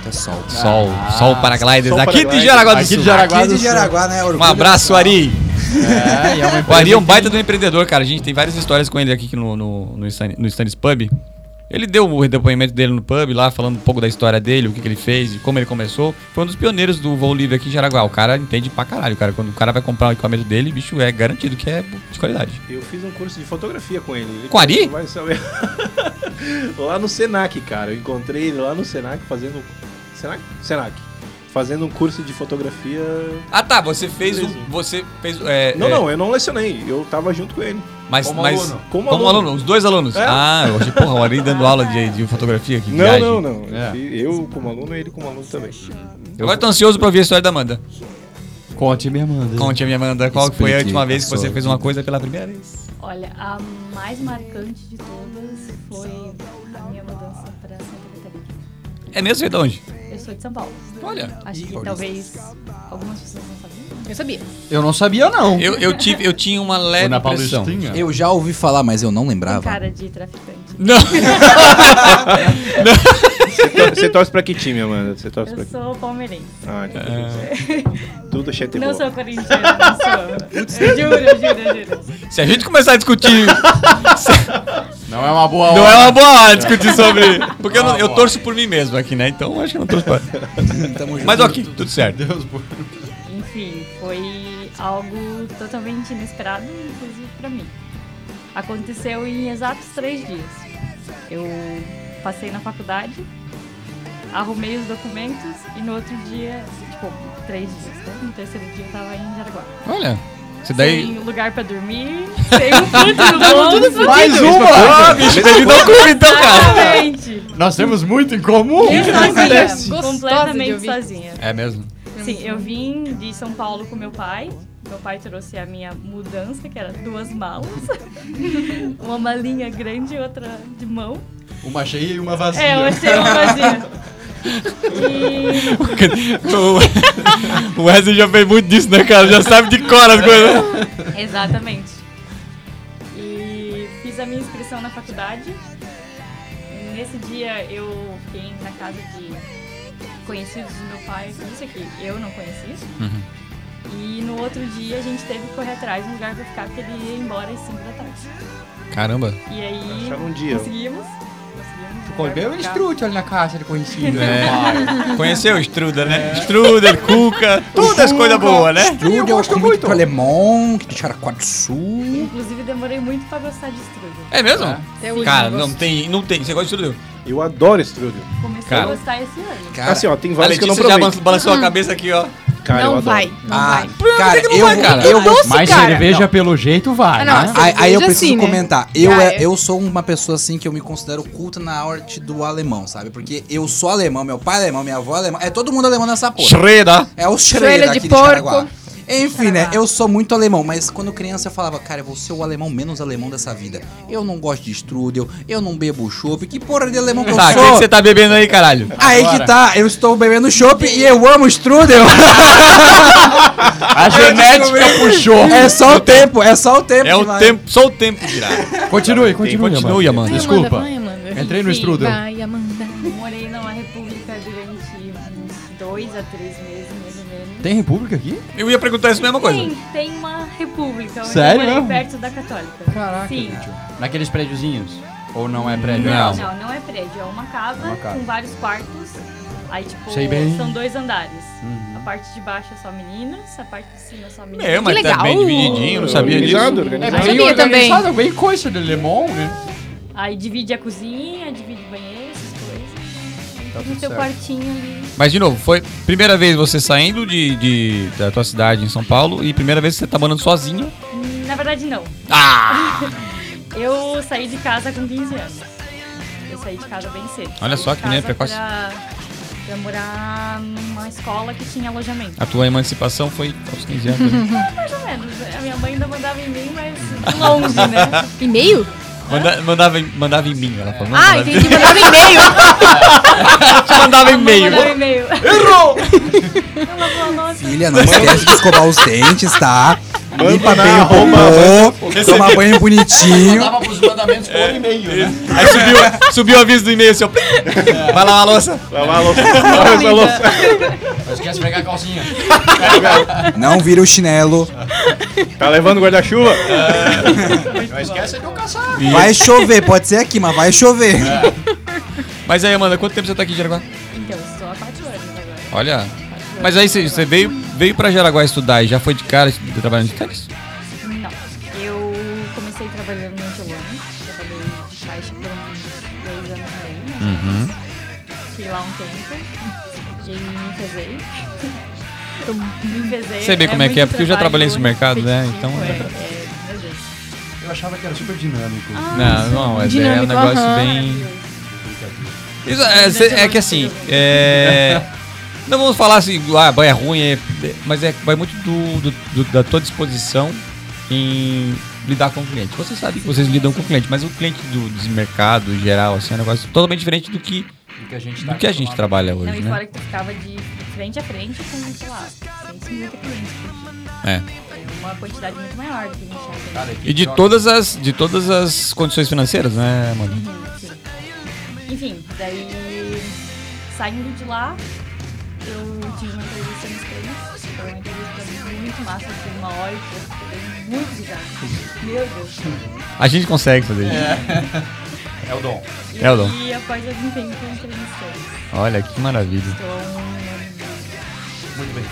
É Sol. Sol, Sol Paragliders, Sol aqui de Paragliders. Jaraguá do Aqui Sul. de Jaraguá Aqui do de. Jaraguá, né? Um Orgulho abraço, nacional. Ari. É, é O Ari é um baita do empreendedor, cara. A gente tem várias histórias com ele aqui no, no, no Stannis Pub. Ele deu o depoimento dele no pub lá, falando um pouco da história dele, o que, que ele fez e como ele começou. Foi um dos pioneiros do voo livre aqui em Jaraguá. O cara entende pra caralho, cara. Quando o cara vai comprar um equipamento dele, bicho, é garantido que é de qualidade. Eu fiz um curso de fotografia com ele. Ele Com Ari? Vai saber. lá no Senac, cara. Eu encontrei ele lá no Senac fazendo. Senac? Senac. Fazendo um curso de fotografia. Ah tá, você fez o. Beleza. Você fez. É, Não, é, não, eu não lecionei. Eu tava junto com ele. Mas, Como mas, aluno. Como, Como aluno. aluno. os dois alunos. É. Ah, eu achei, porra, o Ari dando aula de, de fotografia aqui. Não, viagem. não, não. É. Eu como aluno e ele como aluno também. Agora tô ansioso pra ouvir a história da Amanda. Conte, minha Amanda. Conte a minha Amanda, qual que foi a Explique última vez que você fez uma coisa pela primeira vez? Olha, a mais marcante de todas foi a minha mudança para Santa Catarina. É mesmo? Você é de onde? Sou de São Paulo. Olha. Acho que Paulista. talvez algumas pessoas não sabiam. Eu sabia. Eu não sabia, não. Eu, eu, tive, eu tinha uma leve na impressão. Paulistinha. Eu já ouvi falar, mas eu não Tem lembrava. cara de traficante. Não. Você, tor- você torce pra que time, Amanda? Você torce pra Eu que sou palmeirense. Ah, então tudo, tudo chete Não boa. sou corintiana, não sou. Eu juro, eu juro, eu juro. Se a gente começar a discutir. Não é uma boa hora. não é uma boa hora discutir sobre. Porque eu, não- eu torço por mim mesmo aqui, né? Então acho que eu não torço pra. Mas ok, tudo certo. Enfim, foi algo totalmente inesperado, inclusive pra mim. Aconteceu em exatos três dias. Eu passei na faculdade, arrumei os documentos e no outro dia, tipo, três dias, né? No terceiro dia eu tava em Jaraguá. Olha. Você daí. Sem lugar pra dormir, sem um puto no bolso. Mais Ah, uma! bicho, bem-vindo ao clube então, cara. Nós temos muito em comum. Eu sozinha. Completamente sozinha. É mesmo? Sim, eu vim de São Paulo com meu pai. Meu pai trouxe a minha mudança, que era duas malas. uma malinha grande e outra de mão. Uma cheia e uma vazia. É, eu achei uma vazia. E o Wesley já fez muito disso, né, cara? Já sabe de cor as coisas. Exatamente. E fiz a minha inscrição na faculdade. Nesse dia eu fiquei na casa de conhecidos do meu pai, isso aqui eu não conhecia. E no outro dia a gente teve que correr atrás de um lugar pra ficar, porque ele ia embora às 5 da tarde. Caramba. E aí um dia. conseguimos. O ficar. Strut ali na caixa de conhecido. É. Conheceu o Strudel, né? Strudel, Cuca, todas as coisas boas, né? Strudel, Eu gosto muito. alemão, de Charaquá do Sul. Inclusive demorei muito pra gostar de strudel. É mesmo? Hoje Cara, não tem, não tem. Você gosta de Strudel? Eu adoro strudel. Comecei Cara. a gostar esse ano. Cara, Assim, ó, tem A vários que eu não Letícia já provei. ban- balançou a cabeça aqui, ó. Cara, eu não adoro. vai, não ah, vai. cara, que não eu, vai, cara? eu, doce, Mas cara. cerveja Não. pelo jeito vai, Ah, não, né? Aí, aí eu Cerveja preciso sim, né? comentar. Eu, é, é. eu sou uma pessoa assim que eu me considero culta na arte do alemão, sabe? Porque eu sou alemão, meu pai é alemão, minha avó é alemã. É todo mundo alemão nessa porra. Schroeder. É o Schroeder Schroeder de aqui de, porco. Charaguá. Enfim, né? Eu sou muito alemão, mas quando criança eu falava, cara, eu vou ser o alemão menos alemão dessa vida. Eu não gosto de strudel, eu não bebo chopp. Que porra de alemão que eu Tá, o que sou? que você tá bebendo aí, caralho? Aí Agora. que tá, eu estou bebendo chopp e eu amo strudel. A genética puxou. é só o tempo, é só o tempo. É o que vai. tempo, só o tempo girar. Continue, continue. Continue, Amanda. Vai, Desculpa. Vai, Amanda. Entrei no Enfim, strudel. Vai, Amanda. Morei numa república durante uns dois a três meses. Tem república aqui? Eu ia perguntar isso mesma coisa. Tem, tem uma república onde Sério eu morei mesmo? perto da católica. Caraca, Sim. bicho. Naqueles prédiozinhos? Ou não é prédio? Não. Não, não é prédio, é uma casa, Uma casa. com vários quartos. Aí, tipo, Sei bem. são dois andares. Uhum. A parte de baixo é só meninas, a parte de cima é só meninas. É, mas tá legal. bem divididinho, não sabia disso. É organizado. bem Sabia também. organizado, bem coisa de lemon, né? Aí divide a cozinha, divide o banheiro. Tá no seu certo. quartinho ali. Mas, de novo, foi primeira vez você saindo de, de- da tua cidade em São Paulo e primeira vez que você tá morando sozinho. Na verdade, não. Ah! Eu saí de casa com 15 anos. Eu saí de casa bem cedo. Olha Saí só de que menina casa precoce. Pra, pra morar numa escola que tinha alojamento. A tua emancipação foi aos 15 anos. né? Mais ou menos. A minha mãe ainda mandava em mim, mas de longe, né? E-mail? Manda- mandava, em- mandava em mim, ela falou. Ah, mandava- entendi. Mandava e-mail. Mandava e-mail. Mandava e-mail. Errou! Ela falou, nossa, Filha, não esquece de escovar os dentes, tá? Manda Limpa bem o popô, toma banho bonitinho. Dava pros mandamentos por e-mail, né? Aí subiu, subiu o aviso do e-mail assim, ó. Vai lavar a louça. Lavar a louça. Lavar essa louça. Não esquece de pegar a calcinha. Não vira o chinelo. Tá levando guarda-chuva? Não esquece de eu caçar. Vai chover, pode ser aqui, mas vai chover. Mas aí, Amanda, quanto tempo você tá aqui em Jaraguá? Então, estou há 4 anos agora. Olha. Quatro Mas aí você veio, veio pra Jaraguá estudar e já foi de cara de- trabalhando de tênis? Não. Eu comecei trabalhando no Angelone. Trabalhei de caixa por uns dois anos e meio. mais menos. Fiquei lá um tempo. E me pesei. Eu me pesei. Sei bem como é que é, porque eu já trabalhei nesse mercado, né? Então- É, é, meu Deus. Eu achava que era super dinâmico. Não, não, mas é um Dinâmico, negócio aham. bem. Isso é, é que assim, é, não vamos falar assim, ah, banho é ruim, é- mas é, vai muito do, do- do- da tua disposição em lidar com o cliente. Você sabe que vocês lidam com o cliente, mas o cliente do, do mercado em geral, assim, é um negócio totalmente diferente do que, Do que a gente, do que a gente trabalha Não, hoje, e né? fora que tu ficava de frente a frente com, sei lá, 150 clientes por. É. É uma quantidade muito maior do que a gente já tem. Cara, E de todas as, de todas as condições financeiras, né, mano? Uhum, sim. Enfim, daí saindo de lá, eu tive uma entrevista nos tênis. Foi uma entrevista muito massa, foi uma hora e pouco, muito risada. Meu Deus. A gente consegue fazer isso. É o dom. E, É o dom. e após algum tempo eu tênis. Olha que maravilha. Muito bem.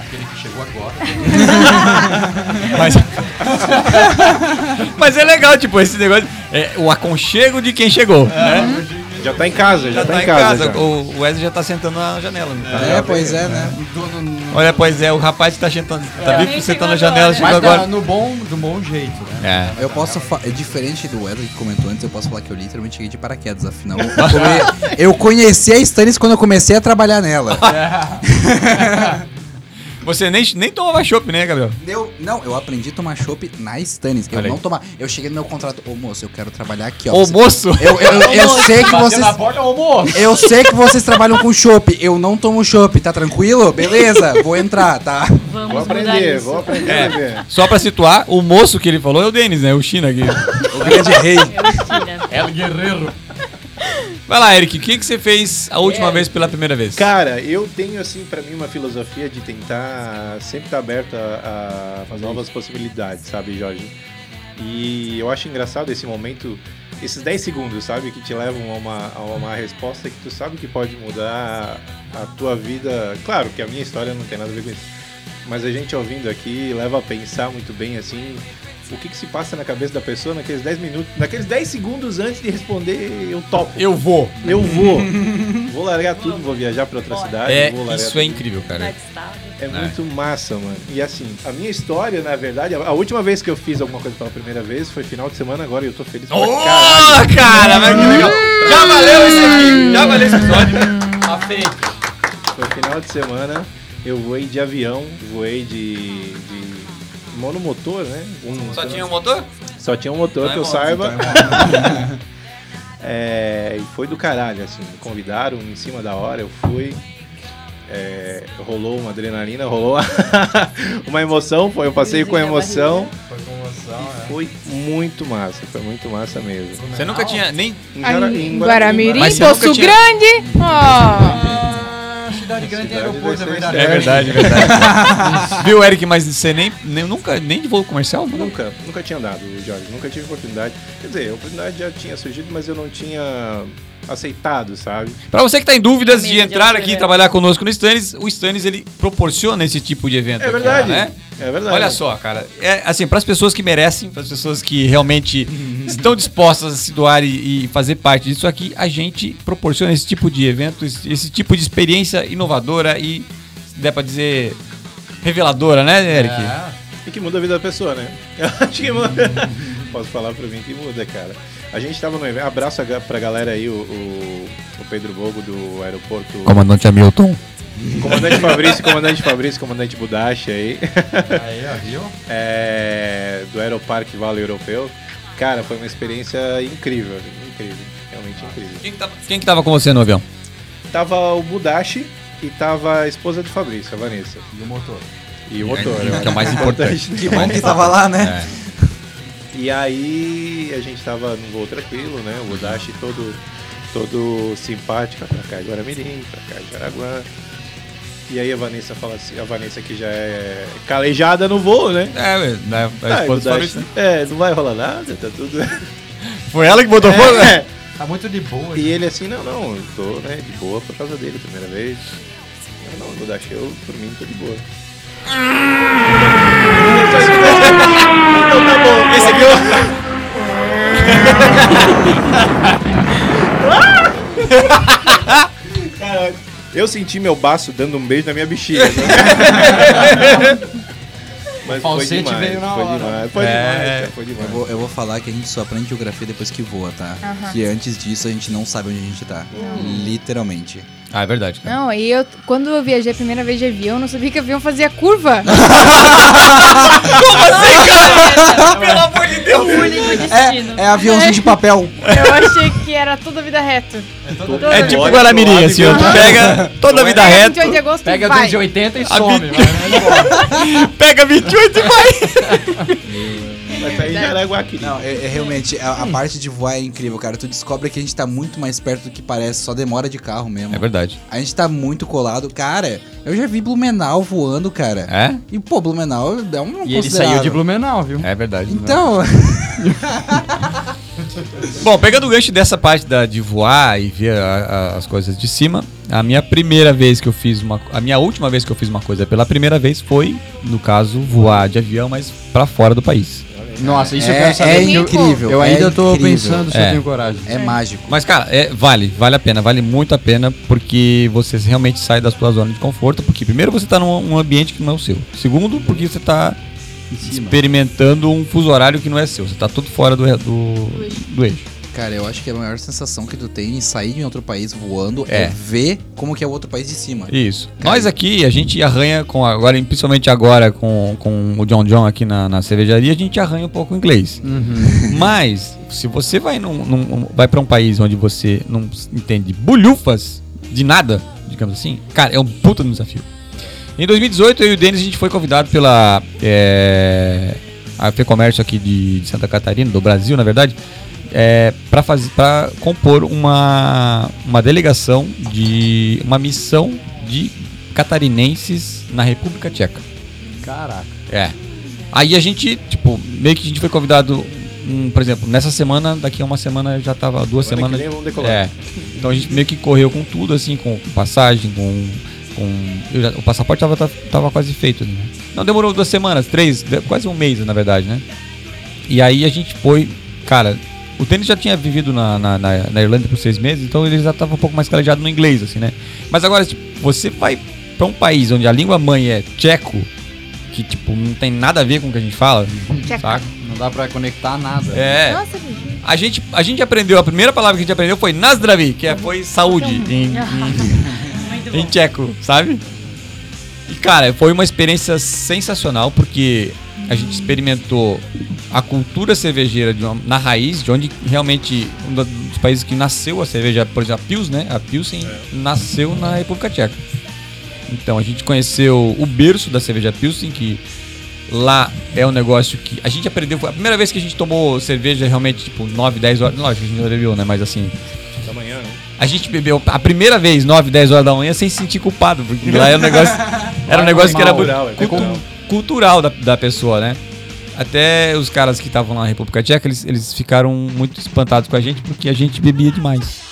Aquele que chegou agora. Mas, mas é legal, tipo, esse negócio. É o aconchego de quem chegou. né? Já tá em casa, já, Já tá, em casa. já. O Wesley já tá sentando na janela. né? É, pois é, né? Olha, pois é, o rapaz tá sentando, tá É, sentando na janela, agora. chegou Mas agora. tá no bom, do bom jeito, né? É. Eu posso é diferente do Wesley que comentou antes, eu posso falar que eu literalmente cheguei de paraquedas, afinal. Eu, come- eu conheci a Stannis quando eu comecei a trabalhar nela. Você nem, nem tomava chopp, né, Gabriel? Eu, não, eu aprendi a tomar chopp na Stannis. Eu Olha aí. não tomar. Eu cheguei no meu contrato, ô moço, eu quero trabalhar aqui, ó. Ô, Você- moço! Eu, eu, eu sei que vocês. na porta, ô moço! Eu sei que vocês trabalham com chopp. Eu não tomo chopp, tá tranquilo? Beleza, vou entrar, tá? Vamos Vou mudar aprender, isso. vou aprender É. beber. Só pra situar, o moço que ele falou é o Denis, né? O China aqui. O grande rei. Mentira. El Guerreiro. Vai lá, Eric, o que, que você fez a última vez pela primeira vez? Cara, eu tenho assim pra mim uma filosofia de tentar sempre estar aberto a, a novas possibilidades, sabe, Jorge? E eu acho engraçado esse momento, esses 10 segundos, sabe, que te levam a uma, a uma resposta que tu sabe que pode mudar a tua vida. Claro que a minha história não tem nada a ver com isso, mas a gente ouvindo aqui leva a pensar muito bem assim. O que, que se passa na cabeça da pessoa naqueles 10 minutos, naqueles 10 segundos antes de responder, eu topo. Eu vou. Eu vou. vou largar tudo, vou viajar pra outra cidade. É, isso é tudo. incrível, cara. Estável. É muito massa, mano. E assim, a minha história, na verdade, a a última vez que eu fiz alguma coisa pela primeira vez foi final de semana agora e eu tô feliz pra caralho. cara, mas que legal. Já valeu isso aqui. Já valeu esse episódio. Tá feito. Foi final de semana, eu voei de avião, voei de, de monomotor, né? Um- Só tinha um motor? Só tinha um motor Não é que eu moto, saiba. É, e foi do caralho, assim. Me convidaram em cima da hora, eu fui. É, rolou uma adrenalina, rolou uma emoção, foi um passeio com emoção. Foi com emoção, é. Foi muito massa, foi muito massa mesmo. Você nunca tinha nem. Em Aí, Jara- em Guaramirim, Poço Grande. Ó. Cidade grande tem Cidade aeroporto, é verdade. É verdade, é verdade. Viu, Eric, mas você nem, nem nunca nem de voo comercial? Nunca. Nunca, nunca tinha dado, Jorge. Nunca tive oportunidade. Quer dizer, a oportunidade já tinha surgido, mas eu não tinha aceitado, sabe? Pra você que tá em dúvidas de Família de entrar aqui e trabalhar conosco no Stannis, o Stannis ele proporciona esse tipo de evento. É aqui, verdade. né? É verdade. Olha só, cara. É assim, para as pessoas que merecem, para as pessoas que realmente estão dispostas a se doar e, e fazer parte disso aqui, a gente proporciona esse tipo de evento, esse, esse tipo de experiência inovadora e, se der pra dizer, reveladora, né, Eric? É. E que muda a vida da pessoa, né? Eu acho que muda. Posso falar pra mim que muda, cara. A gente tava no evento. Abraço pra galera aí, o, o, o Pedro Bogo do aeroporto. Comandante Hamilton. Comandante Fabrício, comandante Fabrício, comandante Budashi aí. Aí, ó, viu? É, do Aeroparque Vale Europeu. Cara, foi uma experiência incrível, incrível, realmente incrível. Quem que, tava, quem que tava com você no avião? Tava o Budashi e tava a esposa do Fabrício, a Vanessa. E o motor. E o motor. que eu é o mais importante. Que bom que tava lá, né? É. E aí a gente tava num voo tranquilo, né? O Budashi todo, todo simpático pra cá de Guaramirim, pra cá de Jaraguá. E aí a Vanessa fala assim, a Vanessa que já é calejada no voo, né? É, né, a Ah, esposa do Budashi, Fabrício. é, não vai rolar nada, tá tudo. Foi ela que botou fogo? É. Tá muito de boa. E ele assim, não, não, eu tô né, de boa por causa dele, primeira vez. Eu não, Budashi, eu por mim tô de boa. então tá bom, esse aqui eu. Cara, eu senti meu baço dando um beijo na minha bexiga. né? Mas foi falsete demais, veio na foi hora. demais, foi É. demais, cara, foi Eu demais. vou, eu vou falar que a gente só aprende geografia depois que voa, tá? Aham. Que antes disso a gente não sabe onde a gente tá. Literalmente. Ah, é verdade. Cara. Não, aí eu, quando eu viajei a primeira vez de avião, eu não sabia que avião fazia curva. Pelo amor Deus! O único destino. É aviãozinho de papel. Eu achei que era toda a vida reto. É mundo tipo Guaramirim, assim, ó. Tu pega toda a vida reta, 28 de agosto Pega e vai. 280 e some. vai, pega 28 e vai. Vai sair em Jaraguá, querido. Não, é, é realmente, a, a parte de voar é incrível, cara. Tu descobre que a gente tá muito mais perto do que parece, só demora de carro mesmo. É verdade. A gente tá muito colado. Cara, eu já vi Blumenau voando, cara. É? E, pô, Blumenau é um E ele saiu de Blumenau, viu? É verdade. Então, Bom, pegando o gancho dessa parte da, de voar e ver a- a- as coisas de cima, a minha primeira vez que eu fiz uma. A minha última vez que eu fiz uma coisa pela primeira vez foi, no caso, voar de avião, mas pra fora do país. Nossa, isso eu é, quero saber. é eu- incrível. Eu ainda é tô incrível. pensando se É. eu tenho coragem. É mágico. Mas, cara, é, vale, vale a pena, vale muito a pena, porque você realmente sai da sua zona de conforto, porque primeiro você tá num um ambiente que não é o seu. Segundo, porque você tá experimentando um fuso horário que não é seu. Você tá tudo fora do, do, do eixo. Cara, eu acho que a maior sensação que tu tem em sair de um outro país voando É. é, ver como que é o outro país de cima. Isso. Cara, Nós aqui, a gente arranha com agora, principalmente agora com, com o John John aqui na, na cervejaria, a gente arranha um pouco o inglês. Mas, se você vai, num, num- vai para um país onde você não entende bulhufas de nada, digamos assim, cara, é um puta desafio. Em 2018, eu e o Denis, a gente foi convidado pela é, a FEComércio aqui de, de Santa Catarina, do Brasil, na verdade, é, para compor uma, uma delegação de uma missão de catarinenses na República Tcheca. Caraca. É. Aí a gente, tipo, meio que a gente foi convidado, um, por exemplo, nessa semana, daqui a uma semana já tava, duas que semanas. vamos decolar. É. Então a gente meio que correu com tudo, assim, com passagem, com. com já- o passaporte tava, tava, quase feito. Né? Não, demorou duas semanas, três, quase um mês, na verdade, né? E aí a gente foi, cara. O Tênis já tinha vivido na, na, na, na Irlanda por seis meses, então ele já tava um pouco mais calejado no inglês, assim, né? Mas agora, tipo, você vai pra um país onde a língua mãe é tcheco, que, tipo, não tem nada a ver com o que a gente fala, saca? Não dá pra conectar nada. É. Nossa. A gente, a gente aprendeu, a primeira palavra que a gente aprendeu foi Nazdravi, que é, foi saúde em, em, em tcheco, sabe? E cara, foi uma experiência sensacional porque a gente experimentou a cultura cervejeira de uma- na raiz, de onde realmente um dos países que nasceu a cerveja, por exemplo, a Pils, né? A Pilsen nasceu na República Tcheca. Então a gente conheceu o berço da cerveja Pilsen, que lá é um negócio que a gente aprendeu. A primeira vez que a gente tomou cerveja realmente, tipo, 9, 10 horas. Lógico que a gente já bebeu, né? Mas assim, Da manhã, né? a gente bebeu a primeira vez, 9, 10 horas da manhã, sem se sentir culpado, porque lá era um negócio, era um negócio que era Cultural, é cultural. cultural da, da pessoa, né? Até os caras que estavam lá na República Tcheca, eles, eles ficaram muito espantados com a gente porque a gente bebia demais.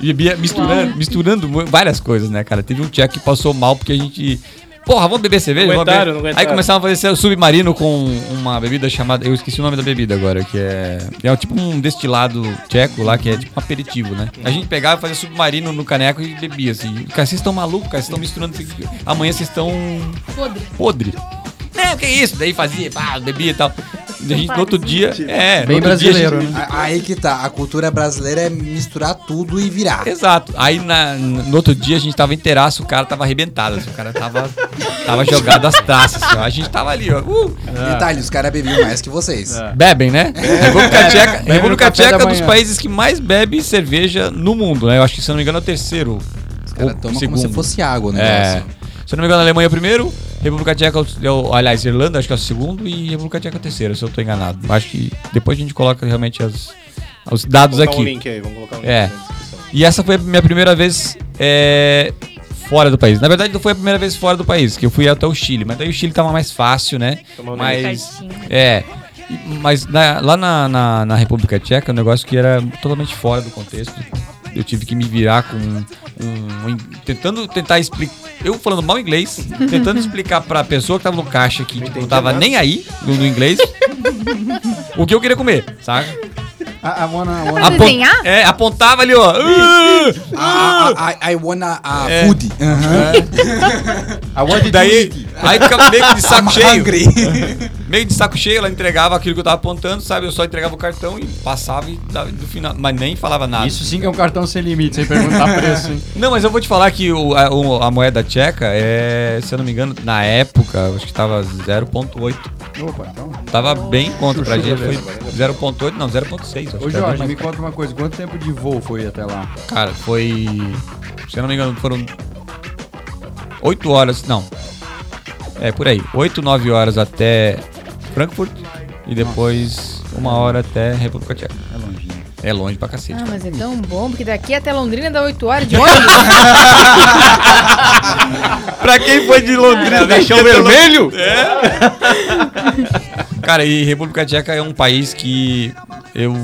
Bebia misturando, misturando várias coisas, né, cara? Teve um tcheco que passou mal porque a gente. Porra, vamos beber cerveja? Não aguentaram, não Aí começaram a fazer submarino com uma bebida chamada. Eu esqueci o nome da bebida agora, que é. É tipo um destilado tcheco lá, que é tipo um aperitivo, né? A gente pegava e fazia submarino no caneco e bebia, assim. Cara, vocês estão malucos, cara, vocês estão misturando. Amanhã vocês estão. Podre. podre. É, o que é isso? Daí fazia, pá, bebia e tal. A gente no outro dia. É, Bem a gente- brasileiro, né? Aí que tá, a cultura brasileira é misturar tudo e virar. Exato. Aí na- no outro dia a gente tava inteiraço, o cara tava arrebentado. assim, o cara tava, tava jogado as traças. assim, ó. A gente tava ali, ó. uh, Detalhe, os caras bebiam mais que vocês. É. bebem, né? República Tcheca, Bebe no República Tcheca é um dos países que mais bebe cerveja no mundo, né? Eu acho que, se eu não me engano, é o terceiro. Os caras ou tomam segundo. como se fosse água o É. Se eu não me engano, a Alemanha é o primeiro, República Tcheca é o, aliás, Irlanda acho que é o segundo e República Tcheca é o terceiro, se eu tô enganado. Acho que depois a gente coloca realmente as- os dados Vamos colocar aqui. um link aí, vamos colocar um link É. E essa foi a minha primeira vez é, fora do país. Na verdade, não foi a primeira vez fora do país, que eu fui até o Chile. Mas daí o Chile tava mais fácil, né? Tomar um Mas, é. Mas na- lá na, na, na República Tcheca, é um negócio que era totalmente fora do contexto. Eu tive que me virar com um. um- tentando tentar explicar. Eu falando mal inglês, tentando explicar pra pessoa que tava no caixa que tipo, não tava nada. nem aí no, no inglês o que eu queria comer, saca? I, I wanna, wanna- Pra desenhar? É, apontava ali, ó. "Ah!" Ah, ah, I, I wanna a É. food. Aham. I want Daí, aí ficava meio que de saco I'm cheio. hungry. Meio de saco cheio, ela entregava aquilo que eu tava apontando, sabe? Eu só entregava o cartão e passava e dava do final. Mas nem falava nada. Isso sim que é um cartão sem limite, sem perguntar preço, hein? Não, mas eu vou te falar que o, a, o- a moeda tcheca é, se eu não me engano, na época, acho que tava 0.8. Opa, então. Tava bem em conta pra gente. Foi 0.8, não, 0.6. acho Ô Jorge, me conta uma coisa, quanto tempo de voo foi até lá? Cara, foi. Se eu não me engano, foram 8 horas. Não. É, por aí. 8, 9 horas até Frankfurt e depois uma hora até República Tcheca. É longinho. É longe pra cacete. Ah, mas é tão bom, porque daqui até Londrina dá 8 horas de ônibus. pra quem foi de Londrina, deixou vermelho? É. Cara, e República Tcheca é um país que eu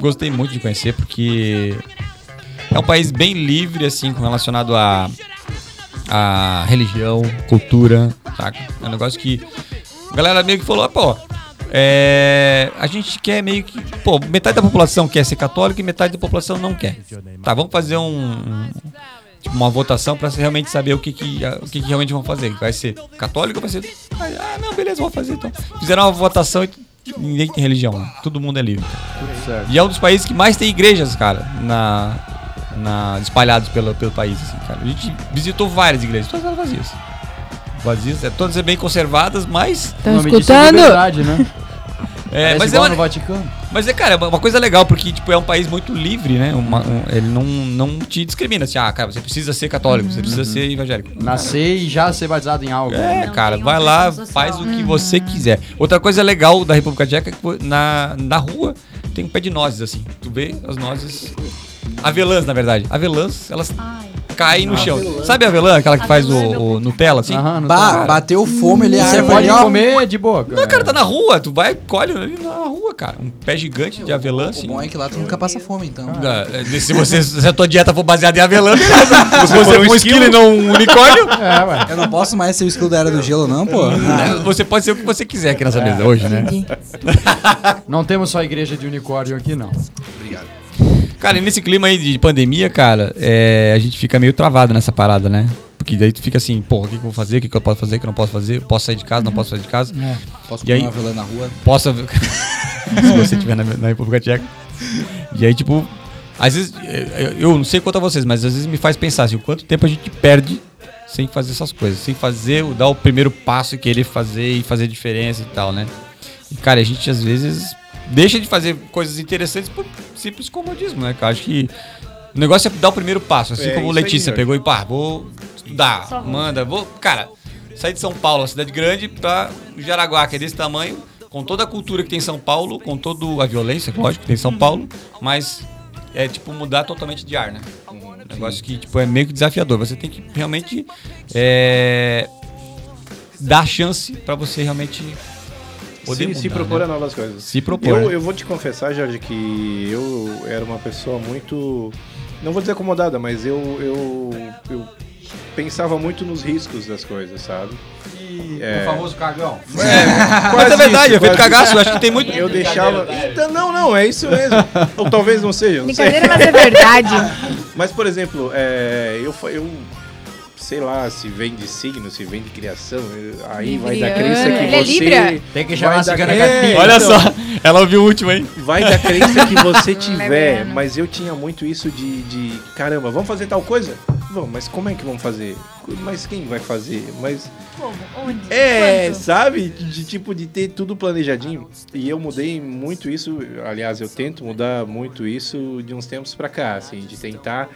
gostei muito de conhecer porque é um país bem livre, assim, com relacionado a, a religião, cultura, saca? É um negócio que a galera meio que falou, pô, é, a gente quer meio que. Pô, metade da população quer ser católica e metade da população não quer. Tá, vamos fazer um. um- tipo, uma votação pra realmente saber o que que, o que que realmente vão fazer. Vai ser católico ou vai ser... Ah, não, beleza, vamos fazer então. Fizeram uma votação e ninguém tem religião, né? todo mundo é livre. E é um dos países que mais tem igrejas, cara, na, na, espalhados pelo, pelo país, assim, cara. A gente visitou várias igrejas, todas elas vazias. Vazias, é, todas bem conservadas, mas... Estão O nome disso é escutando? liberdade, né? É, Parece mas, é igual uma, no Vaticano. mas é, cara, uma coisa legal, porque tipo, é um país muito livre, né? Uma- um- ele não, não te discrimina, assim, ah, cara, você precisa ser católico, você precisa ser evangélico. Nascer e já ser batizado em algo. É, né? Não cara, vai lá, social. faz o que você quiser. Outra coisa legal da República Tcheca é que na, na rua tem um pé de nozes, assim. Tu vê as nozes. Avelãs, na verdade. Avelãs, elas Ai, caem no chão. Sabe a avelã, aquela que faz o, é meu o Nutella, assim? Aham, bateu fome, ele Você abre pode ali, ó. comer de boa. Não, cara, tá na rua. Tu vai, colhe ali na rua, cara. Um pé gigante de avelã, O assim. bom é que lá tu nunca passa fome, então. Ah, é, Se, você, se a tua dieta for baseada em avelã, beleza. Se você for um esquilo e não um unicórnio, É, ué. Eu não posso mais ser o escudo da era do gelo, não, pô. né, você pode ser o que você quiser aqui nessa mesa hoje, né? Não temos só igreja de unicórnio aqui, não. Obrigado. Cara, e nesse clima aí de pandemia, cara, é, a gente fica meio travado nessa parada, né? Porque daí tu fica assim, porra, o que, que eu vou fazer? O que, que eu posso fazer? O que eu não posso fazer? Eu posso sair de casa? Não posso sair de casa? Posso E comer aí? uma avelã na rua? Posso. Se você estiver na, na República Tcheca. E aí, tipo, às vezes, eu, eu não sei quanto a vocês, mas às vezes me faz pensar assim, o quanto tempo a gente perde sem fazer essas coisas, sem fazer, o- dar o primeiro passo e querer fazer e fazer diferença e tal, né? E, cara, a gente às vezes deixa de fazer coisas interessantes por simples comodismo, né? cara? acho que o negócio é dar o primeiro passo, assim É, como aí, Letícia Jorge. pegou e pá, vou estudar, Só manda, vou, cara, sair de São Paulo, cidade grande, pra Jaraguá, que é desse tamanho, com toda a cultura que tem em São Paulo, com toda a violência, lógico, que tem em São Paulo, mas é tipo mudar totalmente de ar, né? Um negócio que tipo, é meio que desafiador. Você tem que realmente é, dar chance pra você realmente poder Se, mudar, se propor né? a novas coisas. Se propor. Eu, eu vou te confessar, Jorge, que eu era uma pessoa muito. Não vou dizer acomodada, mas eu, eu, eu pensava muito nos riscos das coisas, sabe? É. O famoso cagão. Mas é verdade, isso, é feito quase cagaço. Eu acho que tem muito. Eu deixava. Então, não, não, é isso mesmo. Ou talvez não seja, não sei. Brincadeira, mas é verdade. Mas, por exemplo, é, eu, eu sei lá, se vem de signo, se vem de criação, aí vai da Libriano. crença que Ele é você. Libra? Tem que chamar da- cigana É. Olha então, só, ela ouviu o último, hein? Vai da crença que você tiver, Leviano. mas eu tinha muito isso de, de caramba, vamos fazer tal coisa? Vamos, mas como é que vamos fazer? Mas quem vai fazer? Mas como? Onde? é, Quando? sabe? De tipo de ter tudo planejadinho. E eu mudei muito isso, aliás, eu tento mudar muito isso de uns tempos pra cá, assim, de tentar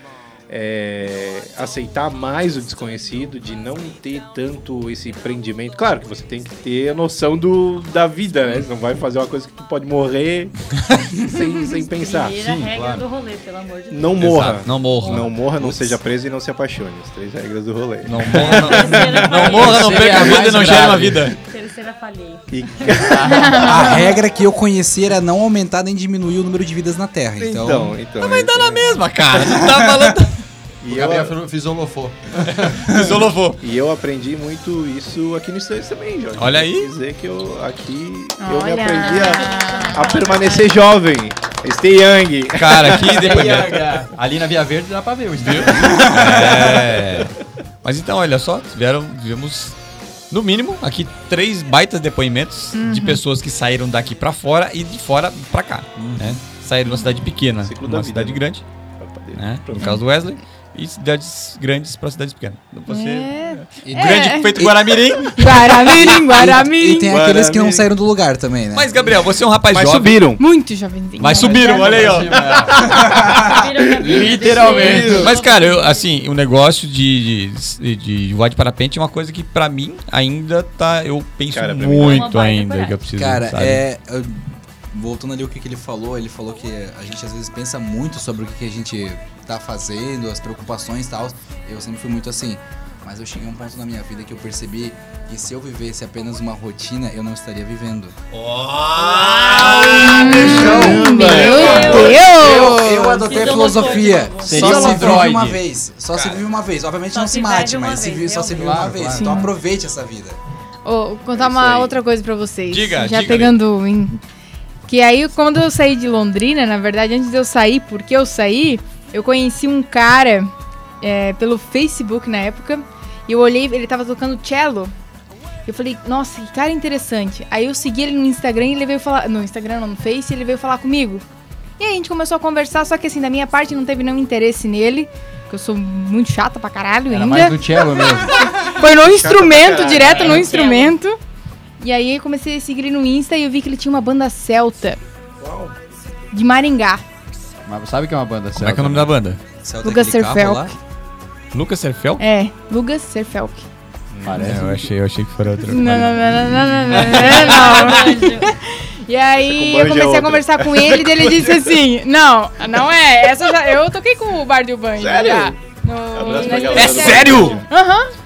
é, aceitar mais o desconhecido, de não ter tanto esse prendimento. Claro que você tem que ter a noção do, da vida, né? Você não vai fazer uma coisa que tu pode morrer sem, sem pensar. Primeira Sim, regra claro. do rolê, pelo amor de Deus. Não morra. Exato, não morra. Não morra, não seja preso e não se apaixone. As três regras do rolê. Não morra, não. Não morra, não perca a vida e não gere uma vida. Terceira falhei. E- A regra que eu conheci era não aumentar nem diminuir o número de vidas na Terra. Então, então, então. Mas tá é- na mesma, cara. Não tá falando. E O Gabriel eu, fisolofou. Isolovou. e eu aprendi muito isso aqui no Estúdio também, Jorge. Olha aí. que dizer que eu aqui eu me Olha. aprendi a, a permanecer jovem. Stay young. Cara, que depoimento. Ali na Via Verde dá pra ver o estilo. É. Mas então, olha só, tiveram, tivemos, no mínimo, aqui três baitas depoimentos de pessoas que saíram daqui pra fora e de fora pra cá. Né? Saíram de uma cidade pequena, uma vida, cidade né? grande, né? no caso do Wesley, e cidades grandes pra cidades pequenas. Então, Você, É. E- grande É. feito Guaramirim. Guaramirim, E, Guaramirim. tem aqueles que não Guaramirim. saíram do lugar também, né? Mas, Gabriel, você é um rapaz Mas jovem. subiram. Muito jovenzinho. Mas subiram, olha aí, ó. Literalmente. Mas, cara, eu, assim, o negócio de, de, de voar de parapente é uma coisa que, pra mim, ainda tá. Eu penso Cara, é muito ainda que eu preciso. Cara, sabe? é. eu- Voltando ali o que, que ele falou, ele falou que a gente às vezes pensa muito sobre o que, que a gente tá fazendo, as preocupações e tal. Eu sempre fui muito assim. Mas eu cheguei a um ponto na minha vida que eu percebi que se eu vivesse apenas uma rotina, eu não estaria vivendo. Meu Eu, Deus! eu adotei a Filosofou filosofia. Seria Só se vive uma vez. Só se vive uma vez. Obviamente Só não se se mate, mas se vive, só se vive uma vez. Claro, Então aproveite essa vida. Ô, contar É uma outra coisa pra vocês. Diga, Já diga, pegando em... Que aí, quando eu saí de Londrina, na verdade, antes de eu sair, porque eu saí, eu conheci um cara... é, pelo Facebook na época. E eu olhei, ele tava tocando cello. Eu falei, nossa, que cara interessante. Aí eu segui ele no Instagram e ele veio falar. No Instagram, não, no Face, ele veio falar comigo. E aí a gente começou a conversar, só que assim, da minha parte não teve nenhum interesse nele. Porque eu sou muito chata pra caralho Era ainda. mais do cello mesmo. Foi no instrumento, direto no instrumento. E aí eu comecei a seguir ele no Insta e eu vi que ele tinha uma banda celta. De Maringá. Mas sabe que é uma banda Como é que é o nome da banda? Celta Lucas Serfelk. Lucas Serfel? É, Lugas Serfelk. Parece. É, eu achei, eu achei que fosse outra. Não, não, não, não, não, não, não, não. E aí eu é comecei a conversar com ele e ele disse assim: Não, não é. Essa já, eu toquei com o Bar do Banjo. Sério? É sério? Aham.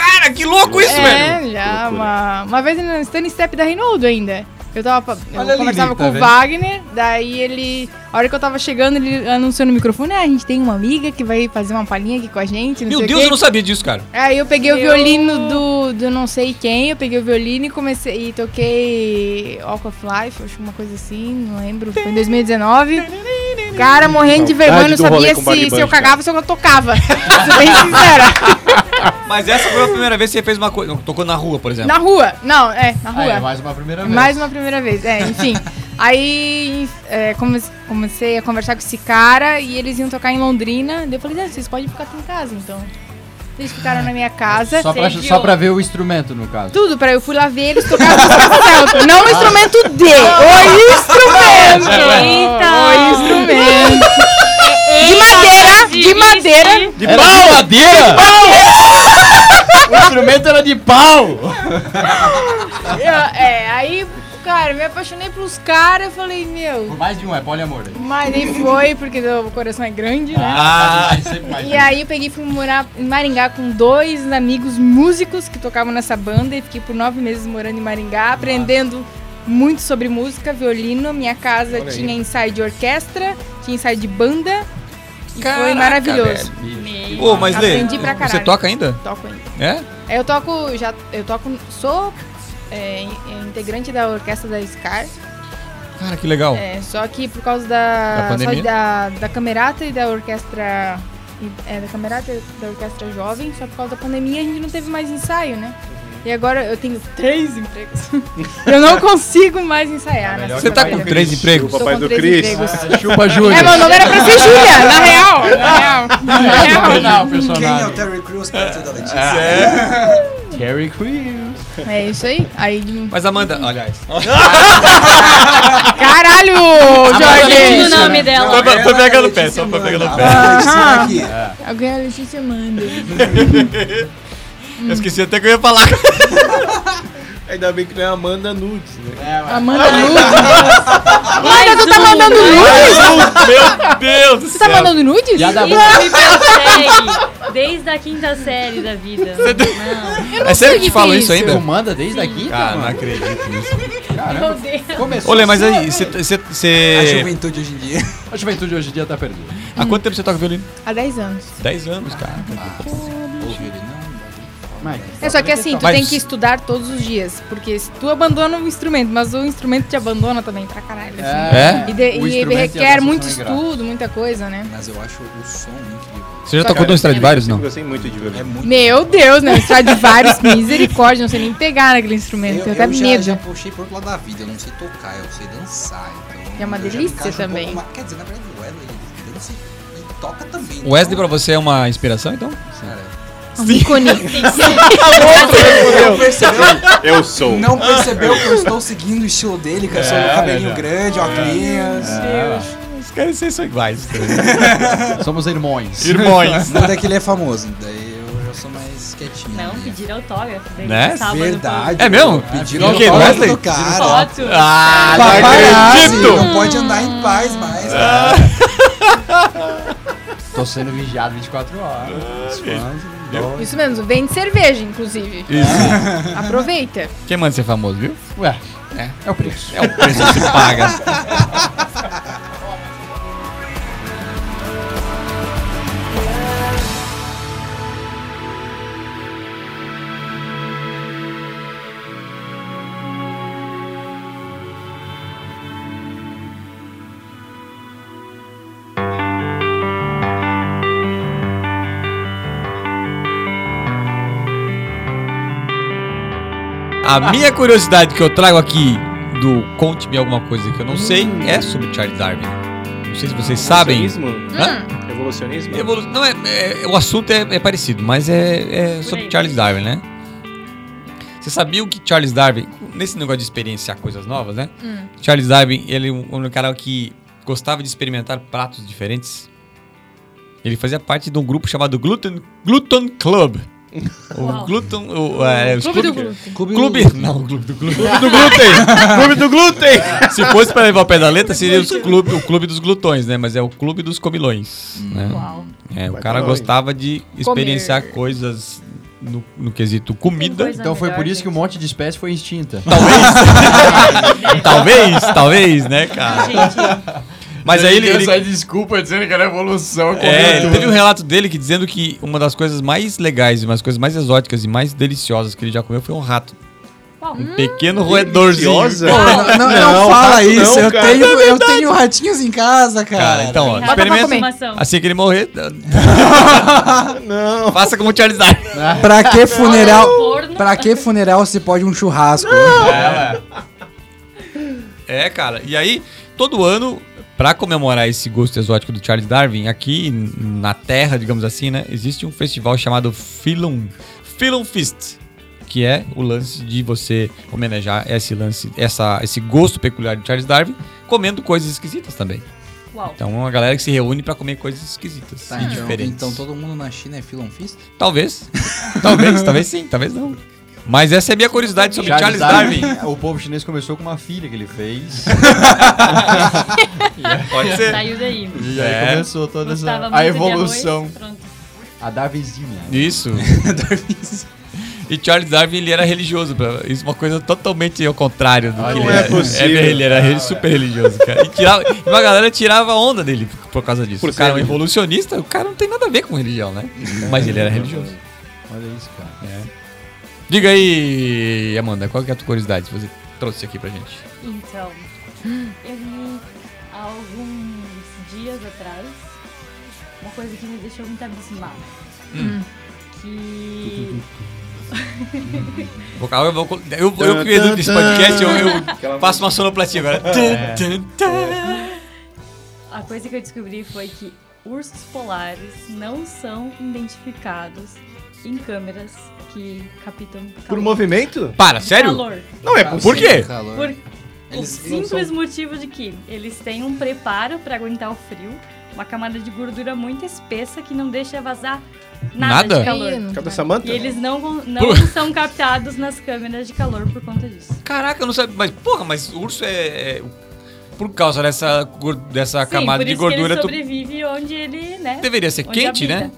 Cara, que louco isso, velho! É, já. Uma, uma vez no stand step da Reinaldo ainda. Eu tava. Eu Olha a conversava Lili, com tá o vendo? Wagner, daí ele. A hora que eu tava chegando, ele anunciou no microfone: ah, a gente tem uma amiga que vai fazer uma palhinha aqui com a gente. Não Meu sei Deus, o quê. eu não sabia disso, cara. Aí eu peguei o Eu- violino do, do não sei quem, eu peguei o violino e comecei e toquei Walk of Life, acho que uma coisa assim, não lembro. Foi em 2019. Cara, morrendo de vergonha, não sabia se, se eu cagava ou se eu tocava. Sou bem sincera. Mas essa foi a primeira vez que você fez uma coisa. Tocou na rua, por exemplo. Na rua. Não, é, na Ah, rua. é mais uma primeira vez. Mais uma primeira vez, é, enfim. Aí é, come- comecei a conversar com esse cara e eles iam tocar em Londrina. Daí eu falei, ah, vocês podem ficar aqui em casa, então. Eles ficaram na minha casa. Só pra, só pra ver o instrumento, no caso. Tudo, pra eu fui lá ver eles tocar música. Não o instrumento de, o instrumento! Eita! O instrumento. De madeira, de madeira. De pau! madeira! o instrumento era de pau! Eu- é, aí, cara, me apaixonei pelos caras, eu falei, meu... Por mais de um, é poliamor. aí. Mas nem foi, porque o coração é grande, né? Ah, sempre mais de E um. aí eu peguei e fui morar em Maringá com dois amigos músicos que tocavam nessa banda e fiquei por nove meses morando em Maringá, aprendendo muito sobre música, violino. Minha casa Olha aí. tinha ensaio de orquestra, tinha ensaio de banda e Caraca, foi maravilhoso. Bicho. Ô, mas Lê, Aprendi pra você toca ainda? Toco ainda. É? Eu toco, já, eu toco, sou é, in- integrante da orquestra da SCAR, Cara, que legal. é, só que por causa da, Da da, da camerata e da orquestra é, da camerata e da orquestra jovem, só por causa da pandemia a gente não teve mais ensaio, né? E agora eu tenho três empregos. eu não consigo mais ensaiar, né? Você tá com três empregos? O papai do Cris. Ah, Chupa Júnior. É, meu nome era pra ser Júlia, na real. Na real. Na real. Não, Quem é o. Terry Crews perto da Letícia? Terry Crews. É isso aí. Aí, Mas Amanda, olha isso. caralho, Diz o Jorge. nome dela. É pegando o pé, só foi Amanda. pegando o pé. Aham. aqui. Alguém é a Letícia Manda. Eu esqueci até que eu ia falar. Ainda bem que não é Amanda Nudes, né? Amanda nudes. Amanda, tu tá mandando nudes? Meu Deus do Tu tá céu. mandando nudes? A da Isso me persegue desde a quinta série da vida. Não. É sério que te que é isso ainda? Tu manda desde aqui? Cara, não acredito nisso. Meu Deus. Começou. Ô, Lê, mas aí, você. você- A juventude hoje em dia. A juventude hoje em dia tá perdida. Há quanto tempo você toca violino? Há 10 anos. 10 anos, cara. Ouve ele, não. Mas, É só que assim, tu Mas- tem que estudar todos os dias. Porque se tu abandona o instrumento, mas o instrumento te abandona também pra caralho. Assim. É? E, de- O e e a requer muito ingratos. estudo, muita coisa, né? Mas eu acho o som incrível. Você já Só tocou no Stradivarius, Eu não? gostei muito de É violino. muito. Meu Deus, né? Stradivarius, misericórdia, não sei nem pegar naquele instrumento. Eu, Tenho até eu já, medo. já puxei pro outro lado da vida. Eu não sei tocar, eu sei dançar. Então É uma eu delícia encaixo um também. pouco Quer dizer, na verdade, o Wesley ele dança e toca também. O Wesley então, pra você é uma inspiração, então? Cara, Um ícone. não percebeu, Eu sou. não percebeu que eu estou seguindo o estilo dele, que eu sou É, o cabelinho já. grande, óculos. Os caras vocês são iguais. somos irmãos. Irmãos. Não é que ele é famoso, daí eu já sou mais quietinho. Não, né? pedir autógrafo. dele Né? sábado, Verdade. É mesmo? Pediram autógrafo Wesley? do cara. Foto. Ah, não não pode andar em paz mais. Ah. cara. Tô sendo vigiado 24 horas. Os dó. Isso mesmo, vende cerveja, inclusive. Isso. Aproveita. Quem manda ser famoso, viu? Ué, é, é o preço. É o preço que se paga. A minha curiosidade que eu trago aqui do Conte-me alguma coisa que eu não sei é sobre Charles Darwin. Não sei se vocês sabem. Evolucionismo? Hã? Evolucionismo? Evolu- Não, é, é- o assunto é, é parecido, mas é, é sobre aí. Charles Darwin, né? Você sabia que Charles Darwin, nesse negócio de experienciar coisas novas, né? Charles Darwin, ele é um, um cara que gostava de experimentar pratos diferentes. Ele fazia parte de um grupo chamado Gluten, Gluten Club. O Uau. Gluten. O, é, os Clube do clube- glúten. Clube. Não, o clube do glúten. Clube do glúten! clube do glúten! Se fosse pra levar o pé da letra, seria os clube, o clube dos glutões, né? Mas é o clube dos comilões. Né? Uau. É, o Vai cara gostava de experienciar coisas no, no quesito comida. Então foi por isso que um monte de espécie foi extinta. talvez, talvez, né, cara? Gente, Mas aí ele. ele- desculpa dizendo que era evolução. é, teve um relato dele que dizendo que uma das coisas mais legais, uma das coisas mais exóticas e mais deliciosas que ele já comeu foi um rato. Um pequeno roedorzinho. Deliciosa? Não, não, não Não, fala rato isso. não, eu, cara. tenho, eu tenho ratinhos em casa, cara. Cara, então, ó, experimenta. Assim que ele morrer, Não. faça como o Charles Darwin. Pra que funeral? Pra que funeral se pode um churrasco? É, cara. E aí, todo ano, pra comemorar esse gosto exótico do Charles Darwin, aqui na Terra, digamos assim, né, existe um festival chamado Philum, Philum Feast, que é o lance de você homenagear esse lance, essa, esse gosto peculiar de Charles Darwin, comendo coisas esquisitas também. Uau. Então, é uma galera que se reúne pra comer coisas esquisitas Tá, e então, diferentes. então todo mundo na China é Philon Fist? Talvez. talvez, talvez sim, talvez não. Mas essa é a minha curiosidade sobre Charles, Darwin. O povo chinês começou com uma filha que ele fez. Pode ser. Saiu daí. E aí É. começou toda essa a evolução. arroz. A Darwinzinha. Isso. E Charles Darwin, ele era religioso. Isso é uma coisa totalmente ao contrário do Olha, que ele não é é. possível. É, ele era re- super religioso, cara. E, tirava, e uma galera tirava onda dele por, causa disso. Por o cara é um evolucionista, o cara não tem nada a ver com religião, né? Mas ele era religioso. Olha isso, cara. Diga aí, Amanda, qual que é a tua curiosidade que você trouxe aqui pra gente? Então, eu li há alguns dias atrás uma coisa que me deixou muito abismada. Hum. Que. Vou, eu, vou, eu, eu que edito esse podcast, eu, eu faço uma sonoplastia agora. É. A coisa que eu descobri foi que ursos polares não são identificados em câmeras que captam calor. Por movimento? Para, sério? Calor. Não é Por quê? Calor. Por o Eles não simples motivo de que eles têm um preparo para aguentar o frio, uma camada de gordura muito espessa que não deixa vazar nada, Nada? de calor. Ih? E eles não, não são captados nas câmeras de calor por conta disso. Caraca, eu não sabia. Mas, porra, mas urso é. é- por causa dessa, dessa Sim, camada por de gordura, que tu ele sobrevive onde ele, né? deveria ser quente, habita. né?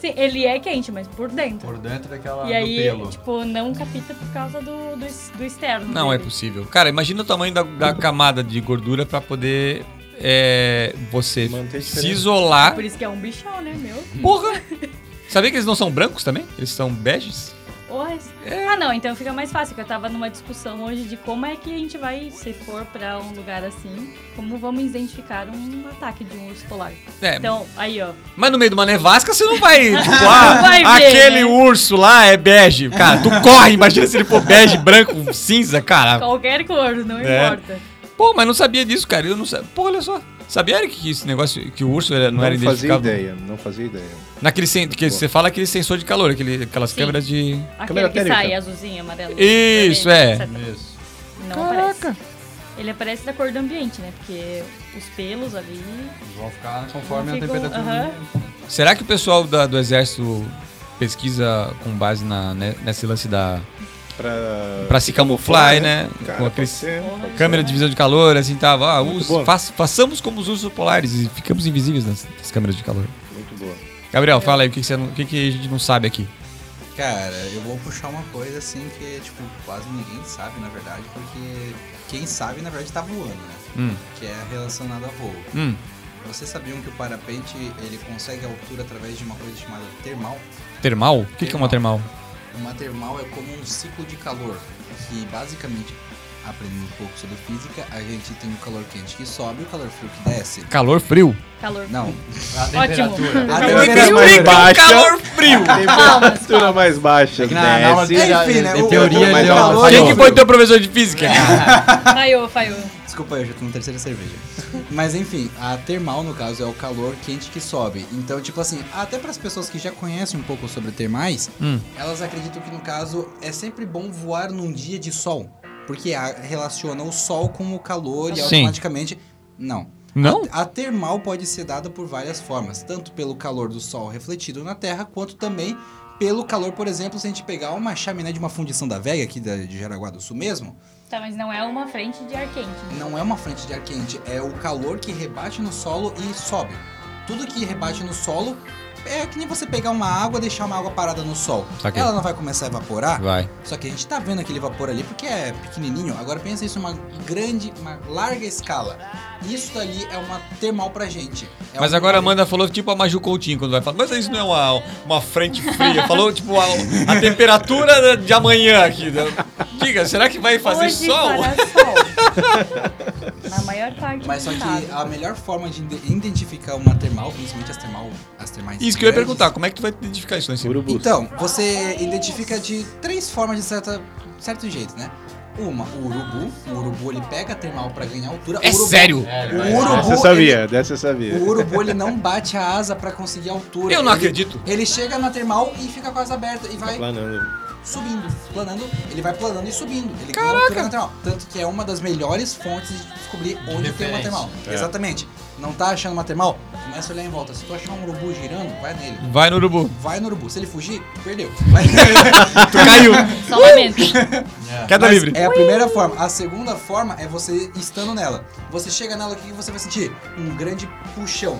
Sim, ele é quente, mas por dentro. Por dentro daquela E aí, do pelo. tipo, não capta por causa do, do, do externo. Não é dele. possível. Cara, imagina o tamanho da, da camada de gordura pra poder é, você se isolar. Por isso que é um bichão, né, meu? Porra! Sabia que eles não são brancos também? Eles são beges? Oi. Ah, não, então fica mais fácil, que eu tava numa discussão hoje de como é que a gente vai, se for pra um lugar assim, como vamos identificar um ataque de um urso polar. É, Então, aí, ó. mas no meio de uma nevasca você não vai. tipo, ah, vai ver, aquele né? urso lá é bege. Cara, tu corre, imagina se ele for bege, branco, cinza, cara. Qualquer cor, não É. importa. Pô, mas não sabia disso, cara. Eu não sabia. Pô, olha só. Sabia Eric, que esse negócio, que o urso era- não, Não, era fazia identificável? ideia, não fazia ideia. Naquele sen- que você fala aquele sensor de calor, aquele, aquelas Sim. câmeras de. Aquele Câmera que térmica. sai azulzinho, amarelo. Isso, vermelho, é. Isso. Não aparece. Ele aparece da cor do ambiente, né? Porque os pelos ali. Eles vão ficar conforme a Ficam- temperatura. aham. do ambiente. Será que o pessoal da- do exército pesquisa com base na, né, nesse lance da. Pra, pra se camuflar, né? Cara, com aqueles. ser. Câmera de visão de calor, assim, tava. Ah, us- façamos como os ursos polares e ficamos invisíveis nas, nas câmeras de calor. Muito boa. Gabriel, fala aí o que, que, você não- o que, que a gente não sabe aqui. Cara, eu vou puxar uma coisa assim que, tipo, quase ninguém sabe, na verdade, porque quem sabe, na verdade, tá voando, né? Hum, Que é relacionado a voo. hum. Vocês sabiam que o parapente, ele consegue altura através de uma coisa chamada termal? Termal? O que, que é uma termal? Uma termal é como um ciclo de calor, que basicamente aprendendo um pouco sobre física, a gente tem o calor quente que sobe e o calor frio que desce. Calor frio. Calor. Não, A Ótimo. temperatura. a Calor temperatura mais baixa. calor frio. Temperatura mais baixa. É que na- na desce. de- Enfim, né, o- teoria uma calor- Quem que foi teu professor de física? Falhou, falhou. Desculpa, eu já tô na terceira cerveja. Mas enfim, a termal, no caso, é o calor quente que sobe. Então, tipo assim, até para as pessoas que já conhecem um pouco sobre termais, Hum. elas acreditam que, no caso, é sempre bom voar num dia de sol. Porque a- relaciona o sol com o calor e Sim. automaticamente. Não. Não? A, a termal pode ser dada por várias formas, tanto pelo calor do sol refletido na Terra, quanto também pelo calor, por exemplo, se a gente pegar uma chaminé de uma fundição da Vega, aqui da, de Jaraguá do Sul mesmo, Tá, mas não é uma frente de ar quente. né? não é uma frente de ar quente, é o calor que rebate no solo e sobe. Tudo que rebate no solo é que nem você pegar uma água e deixar uma água parada no sol. Saquei. Ela não vai começar a evaporar, Vai. só que a gente tá vendo aquele vapor ali porque é pequenininho. Agora pensa isso uma grande, uma larga escala. Isso dali é uma termal pra gente. É Mas agora a Amanda falou tipo a Maju Coutinho quando vai falar. Mas isso não é uma, uma frente fria. Falou tipo a, a temperatura de amanhã aqui. né? Diga, será que vai fazer Hoje sol? sol. Na maior parte Mas só que a melhor forma de ide- identificar uma termal, principalmente as termal, as termais Isso que eu ia perguntar. Como é que tu vai identificar isso nesse. Então, você identifica de três formas de certa, certo jeito, né? Uma, o urubu. O urubu ele pega a termal pra ganhar altura. É o urubu, sério? O urubu, Dessa eu sabia, dessa eu sabia. Ele, o urubu ele não bate a asa pra conseguir altura. Eu não Ele- acredito. Ele chega na termal e fica com a asa aberta e vai Planando. subindo, planando. Ele vai planando e subindo. Ele ganha altura na termal. Tanto que é uma das melhores fontes de descobrir onde tem uma termal. É. Exatamente. Não tá achando uma termal? Começa a olhar em volta. Se tu achar um urubu girando, vai nele. Vai no urubu. Vai no urubu. Se ele fugir, perdeu. Mas- Tu caiu. Só lamento. Queda Mas livre. É a primeira forma. A segunda forma é você estando nela. Você chega nela, o que você vai sentir? Um grande puxão.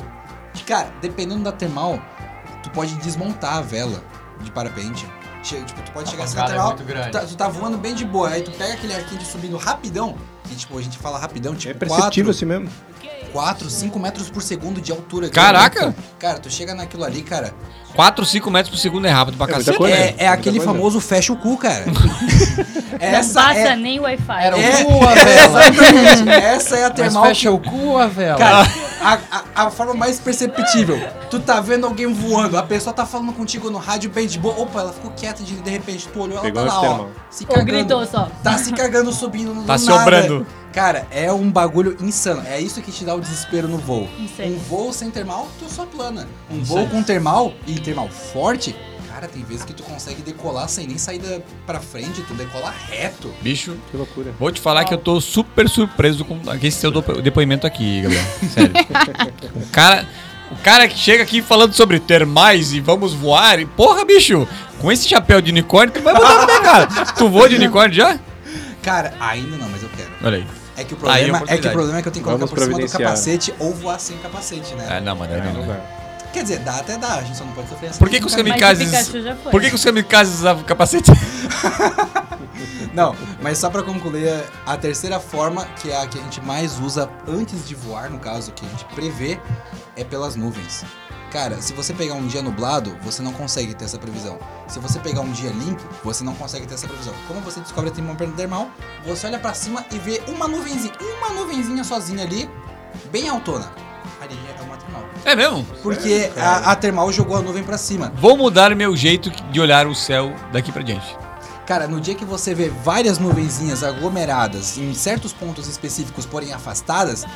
Que, cara, dependendo da termal, tu pode desmontar a vela de parapente. Che- Tipo, tu pode A chegar assim na é termal, muito grande. tu tá, tu tá voando bem de boa, aí tu pega aquele arquinho de subindo rapidão, que tipo, a gente fala rapidão, É tipo perceptível assim mesmo. 4, 5 metros por segundo de altura. Caraca! Cara, tu chega naquilo ali, cara, 4, 5 metros por segundo é rápido pra É cacete. coisa. é, é Muita aquele coisa. famoso fecha o cu, cara. Não Essa passa é, nem Wi-Fi. Era o É. cu a vela. Essa é a Mas termal fecha o cu a vela. Cara, a, a, a forma mais perceptível. Tu tá vendo alguém voando, a pessoa tá falando contigo no rádio bem de boa. Opa, ela ficou quieta de, de repente, tu olhou, ela Pegou tá lá, ó. Se Ou cagando. gritou só. Tá se cagando subindo no Tá do sobrando. Cara, é um bagulho insano. É isso que te dá o desespero no voo. Insano. Um voo sem termal, tu só plana. Um Insano. voo com termal e termal forte, cara, tem vezes que tu consegue decolar sem nem sair da, pra frente, tu decola reto. Bicho, Que loucura. vou te falar que eu tô super surpreso com esse seu do- depoimento aqui, Gabriel. Sério. o cara. O cara que chega aqui falando sobre termais e vamos voar. E, porra, bicho, com esse chapéu de unicórnio, tu vai botar no pé, cara. Tu voa de unicórnio já? Cara, ainda não, mas eu quero. Olha aí. É que o problema, é que o problema é que eu tenho que colocar Vamos por cima do capacete ou voar sem capacete, né? Ah, não, mano, aí É, não, não né? Quer dizer, dá até dá, a gente só não pode sofrer essa Por que, que os kamikazes. Por que, que os kamikazes usavam capacete? Não, mas só pra concluir, a terceira forma, que é a que a gente mais usa antes de voar, no caso, que a gente prevê, é pelas nuvens. Cara, se você pegar um dia nublado, você não consegue ter essa previsão. Se você pegar um dia limpo, você não consegue ter essa previsão. Como você descobre que tem uma perda termal, você olha pra cima e vê uma nuvenzinha, uma nuvenzinha sozinha ali, bem autona. Ali é. É mesmo? Porque a, a termal jogou a nuvem pra cima. Vou mudar meu jeito de olhar o céu daqui pra diante. Cara, no dia que você vê várias nuvenzinhas aglomeradas em certos pontos específicos, porém afastadas,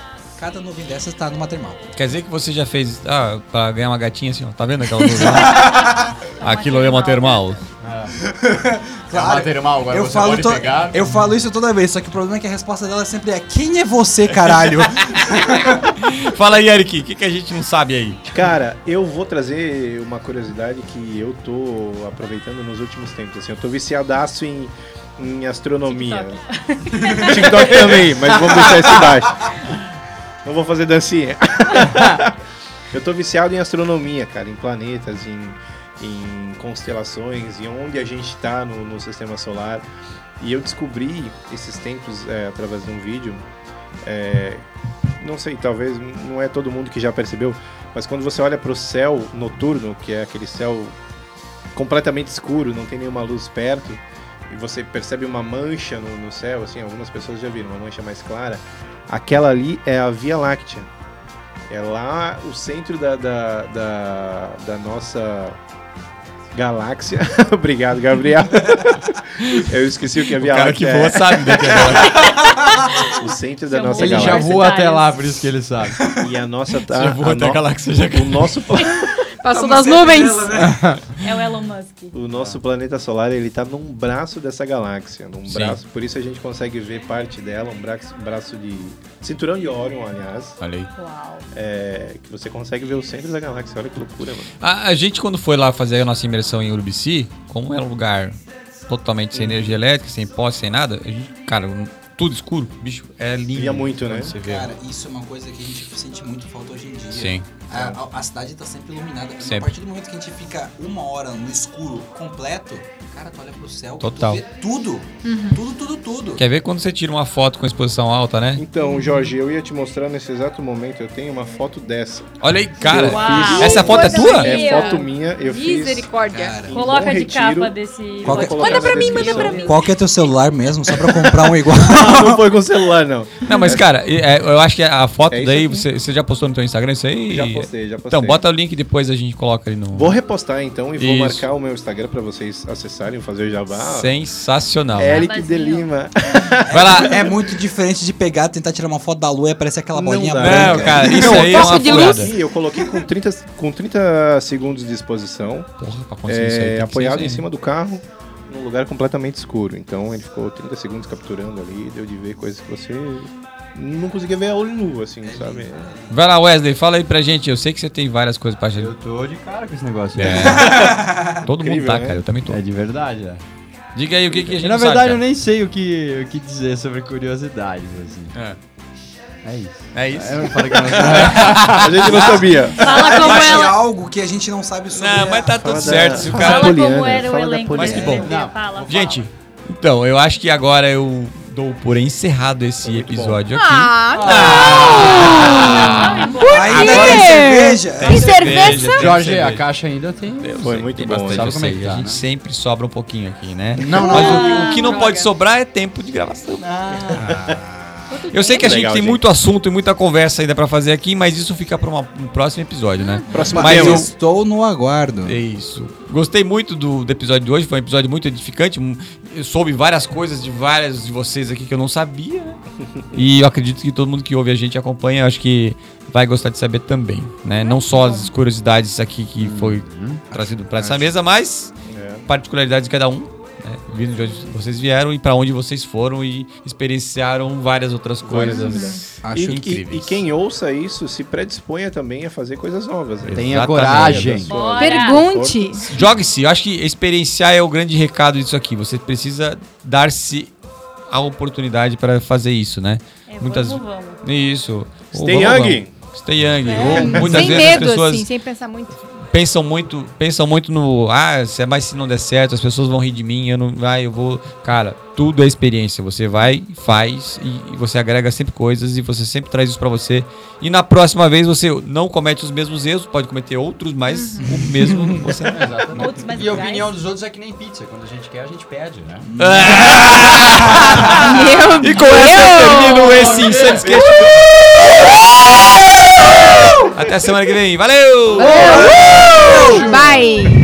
cada nuvem dessas tá numa termal. Quer dizer que você já fez. Ah, pra ganhar uma gatinha assim, ó. Tá vendo aquela nuvem lá? Aquilo ali é uma termal. É agora eu você falo, pode to- pegar. eu falo isso toda vez, só que o problema é que a resposta dela sempre é: Quem é você, caralho? Fala aí, Eric, o que, que a gente não sabe aí? Cara, eu vou trazer uma curiosidade que eu tô aproveitando nos últimos tempos. Assim, eu tô viciadaço em, em astronomia. TikTok também, mas vamos deixar isso embaixo. Não vou fazer dancinha. eu tô viciado em astronomia, cara, em planetas, em, em constelações, em onde a gente tá no, no sistema solar. E eu descobri esses tempos é, através de um vídeo. é, não sei, talvez não é todo mundo que já percebeu, mas quando você olha para o céu noturno, que é aquele céu completamente escuro, não tem nenhuma luz perto, e você percebe uma mancha no, no céu, assim, algumas pessoas já viram, uma mancha mais clara. Aquela ali é a Via Láctea. É lá o centro da, da, da, da nossa galáxia. Obrigado, Gabriel. Eu esqueci o que a O Via cara que Láctea voa é. sabe, né? cara? O centro da nossa Ele Ele já galáxia. voa até lá, por isso que ele sabe. E a nossa tá. Já voa a até a no- galáxia, já O nosso, pla- Passou Tá das nuvens. estrela, né? É o Elon Musk. o nosso planeta solar ele tá num braço dessa galáxia, num Sim. braço. Por isso a gente consegue ver parte dela, um braço, braço de cinturão de Orion, aliás, Olha aí. Uau. é, que você consegue ver o centro da galáxia. Olha que loucura, mano. A, a gente, quando foi lá fazer a nossa imersão em Urubici, como era um lugar totalmente sem energia elétrica, sem poste, sem nada, a gente, cara, tudo escuro, bicho, é lindo. Via muito, né? Você vê. Cara, isso é uma coisa que a gente sente muito falta hoje em dia. Sim. A, a- a cidade tá sempre iluminada. Sempre. A partir do momento que a gente fica uma hora no escuro completo, cara, tu olha pro céu, Total. tu vê tudo. Tudo, tudo, tudo. Quer ver quando você tira uma foto com exposição alta, né? Então, Jorge, eu ia te mostrar nesse exato momento, eu tenho uma foto dessa. Olha aí, cara. Uau. Essa foto é tua? É foto minha, eu fiz. Misericórdia. Cara, Coloca de retiro. capa desse. Qual que- podcast. Manda pra mim, manda pra mim. Qual que é teu celular mesmo, só pra comprar um igual? não foi com celular, não. Não, mas cara, é, eu acho que a foto É daí, você, você já postou no teu Instagram isso aí? Já postei, já postei. Então, bota o link depois a gente coloca ali no. Vou repostar então e vou Isso. marcar o meu Instagram pra vocês acessarem, fazer o jabá. Sensacional. Eric de. Lima. Vai lá. É muito diferente de pegar, tentar tirar uma foto da lua e aparecer aquela Não bolinha dá. branca. Não, cara, isso aí é uma furada. Eu coloquei com 30, com 30 segundos de exposição, Porra, pra conseguir isso aí. é, apoiado em cima do carro, num lugar completamente escuro. Então ele ficou 30 segundos capturando ali, deu de ver coisas que você não conseguia ver a olho nu, assim, sabe? Vai lá, Wesley, fala aí pra gente. Eu sei que você tem várias coisas pra gente. Eu tô de cara com esse negócio. É. Todo mundo Incrível, tá, né? cara. Eu também tô. É de verdade, é. Diga aí o que, que a gente na não sabe, verdade, eu nem sei o que, o que dizer sobre curiosidades, assim. É. É isso. É isso. Eu falei que eu não A gente não sabia. Fala como ela. algo que a gente não sabe sobre. Não, mas tá tudo Fala certo. da- Se o fala cara. Fala como era o elenco Mas que bom. Não. Fala, fala. Gente, então, eu acho que agora eu dou por encerrado esse episódio aqui. Ah, Fala embora. Ainda quê? tem cerveja? Tem cerveja? tem Jorge, cerveja. a caixa ainda tem. Foi muito tem bom, bastante, sabe como é que tá, a gente né? sempre sobra um pouquinho aqui, né? Não, Mas não. o, o que não droga. pode sobrar é tempo de gravação. Ah. Eu sei que a gente Legal, tem gente. muito assunto e muita conversa ainda pra fazer aqui, mas isso fica pra uma- um próximo episódio, né? Próximo Mas eu- Estou no aguardo. É isso. Gostei muito do, do episódio de hoje, foi um episódio muito edificante. Eu soube várias coisas de várias de vocês aqui que eu não sabia, né? E eu acredito que todo mundo que ouve a gente acompanha, acho que vai gostar de saber também, né? Não só as curiosidades aqui que foi trazido pra essa mesa, mas É. particularidades de cada um. Né? Vindo de onde vocês vieram e pra onde vocês foram e experienciaram várias outras coisas. Acho E, que e- incríveis. e quem ouça isso se predisponha também a fazer coisas novas. Né? Tenha coragem. Pergunte. Jogue-se, eu acho que experienciar é o grande recado disso aqui. Você precisa dar-se a oportunidade para fazer isso, né? É, Muitas- vamos, vamos. Isso. Stay Ou vamos, young. vamos. Stay young. Ou muitas Sem vezes medo, as pessoas assim, sem pensar muito. Pensam muito, pensam muito no, ah, se- mas se não der certo, as pessoas vão rir de mim, eu não, ah, eu vou, cara, tudo é experiência. Você vai, faz e, e você agrega sempre coisas e você sempre traz isso pra você. E na próxima vez você não comete os mesmos erros, pode cometer outros, mas o mesmo você não Exatamente. Outros mais E a opinião dos outros é que nem pizza. Quando a gente quer, a gente pede, né? Meu E com essa eu termino esse Insane Sketch. Até semana que vem. Valeu! Bye!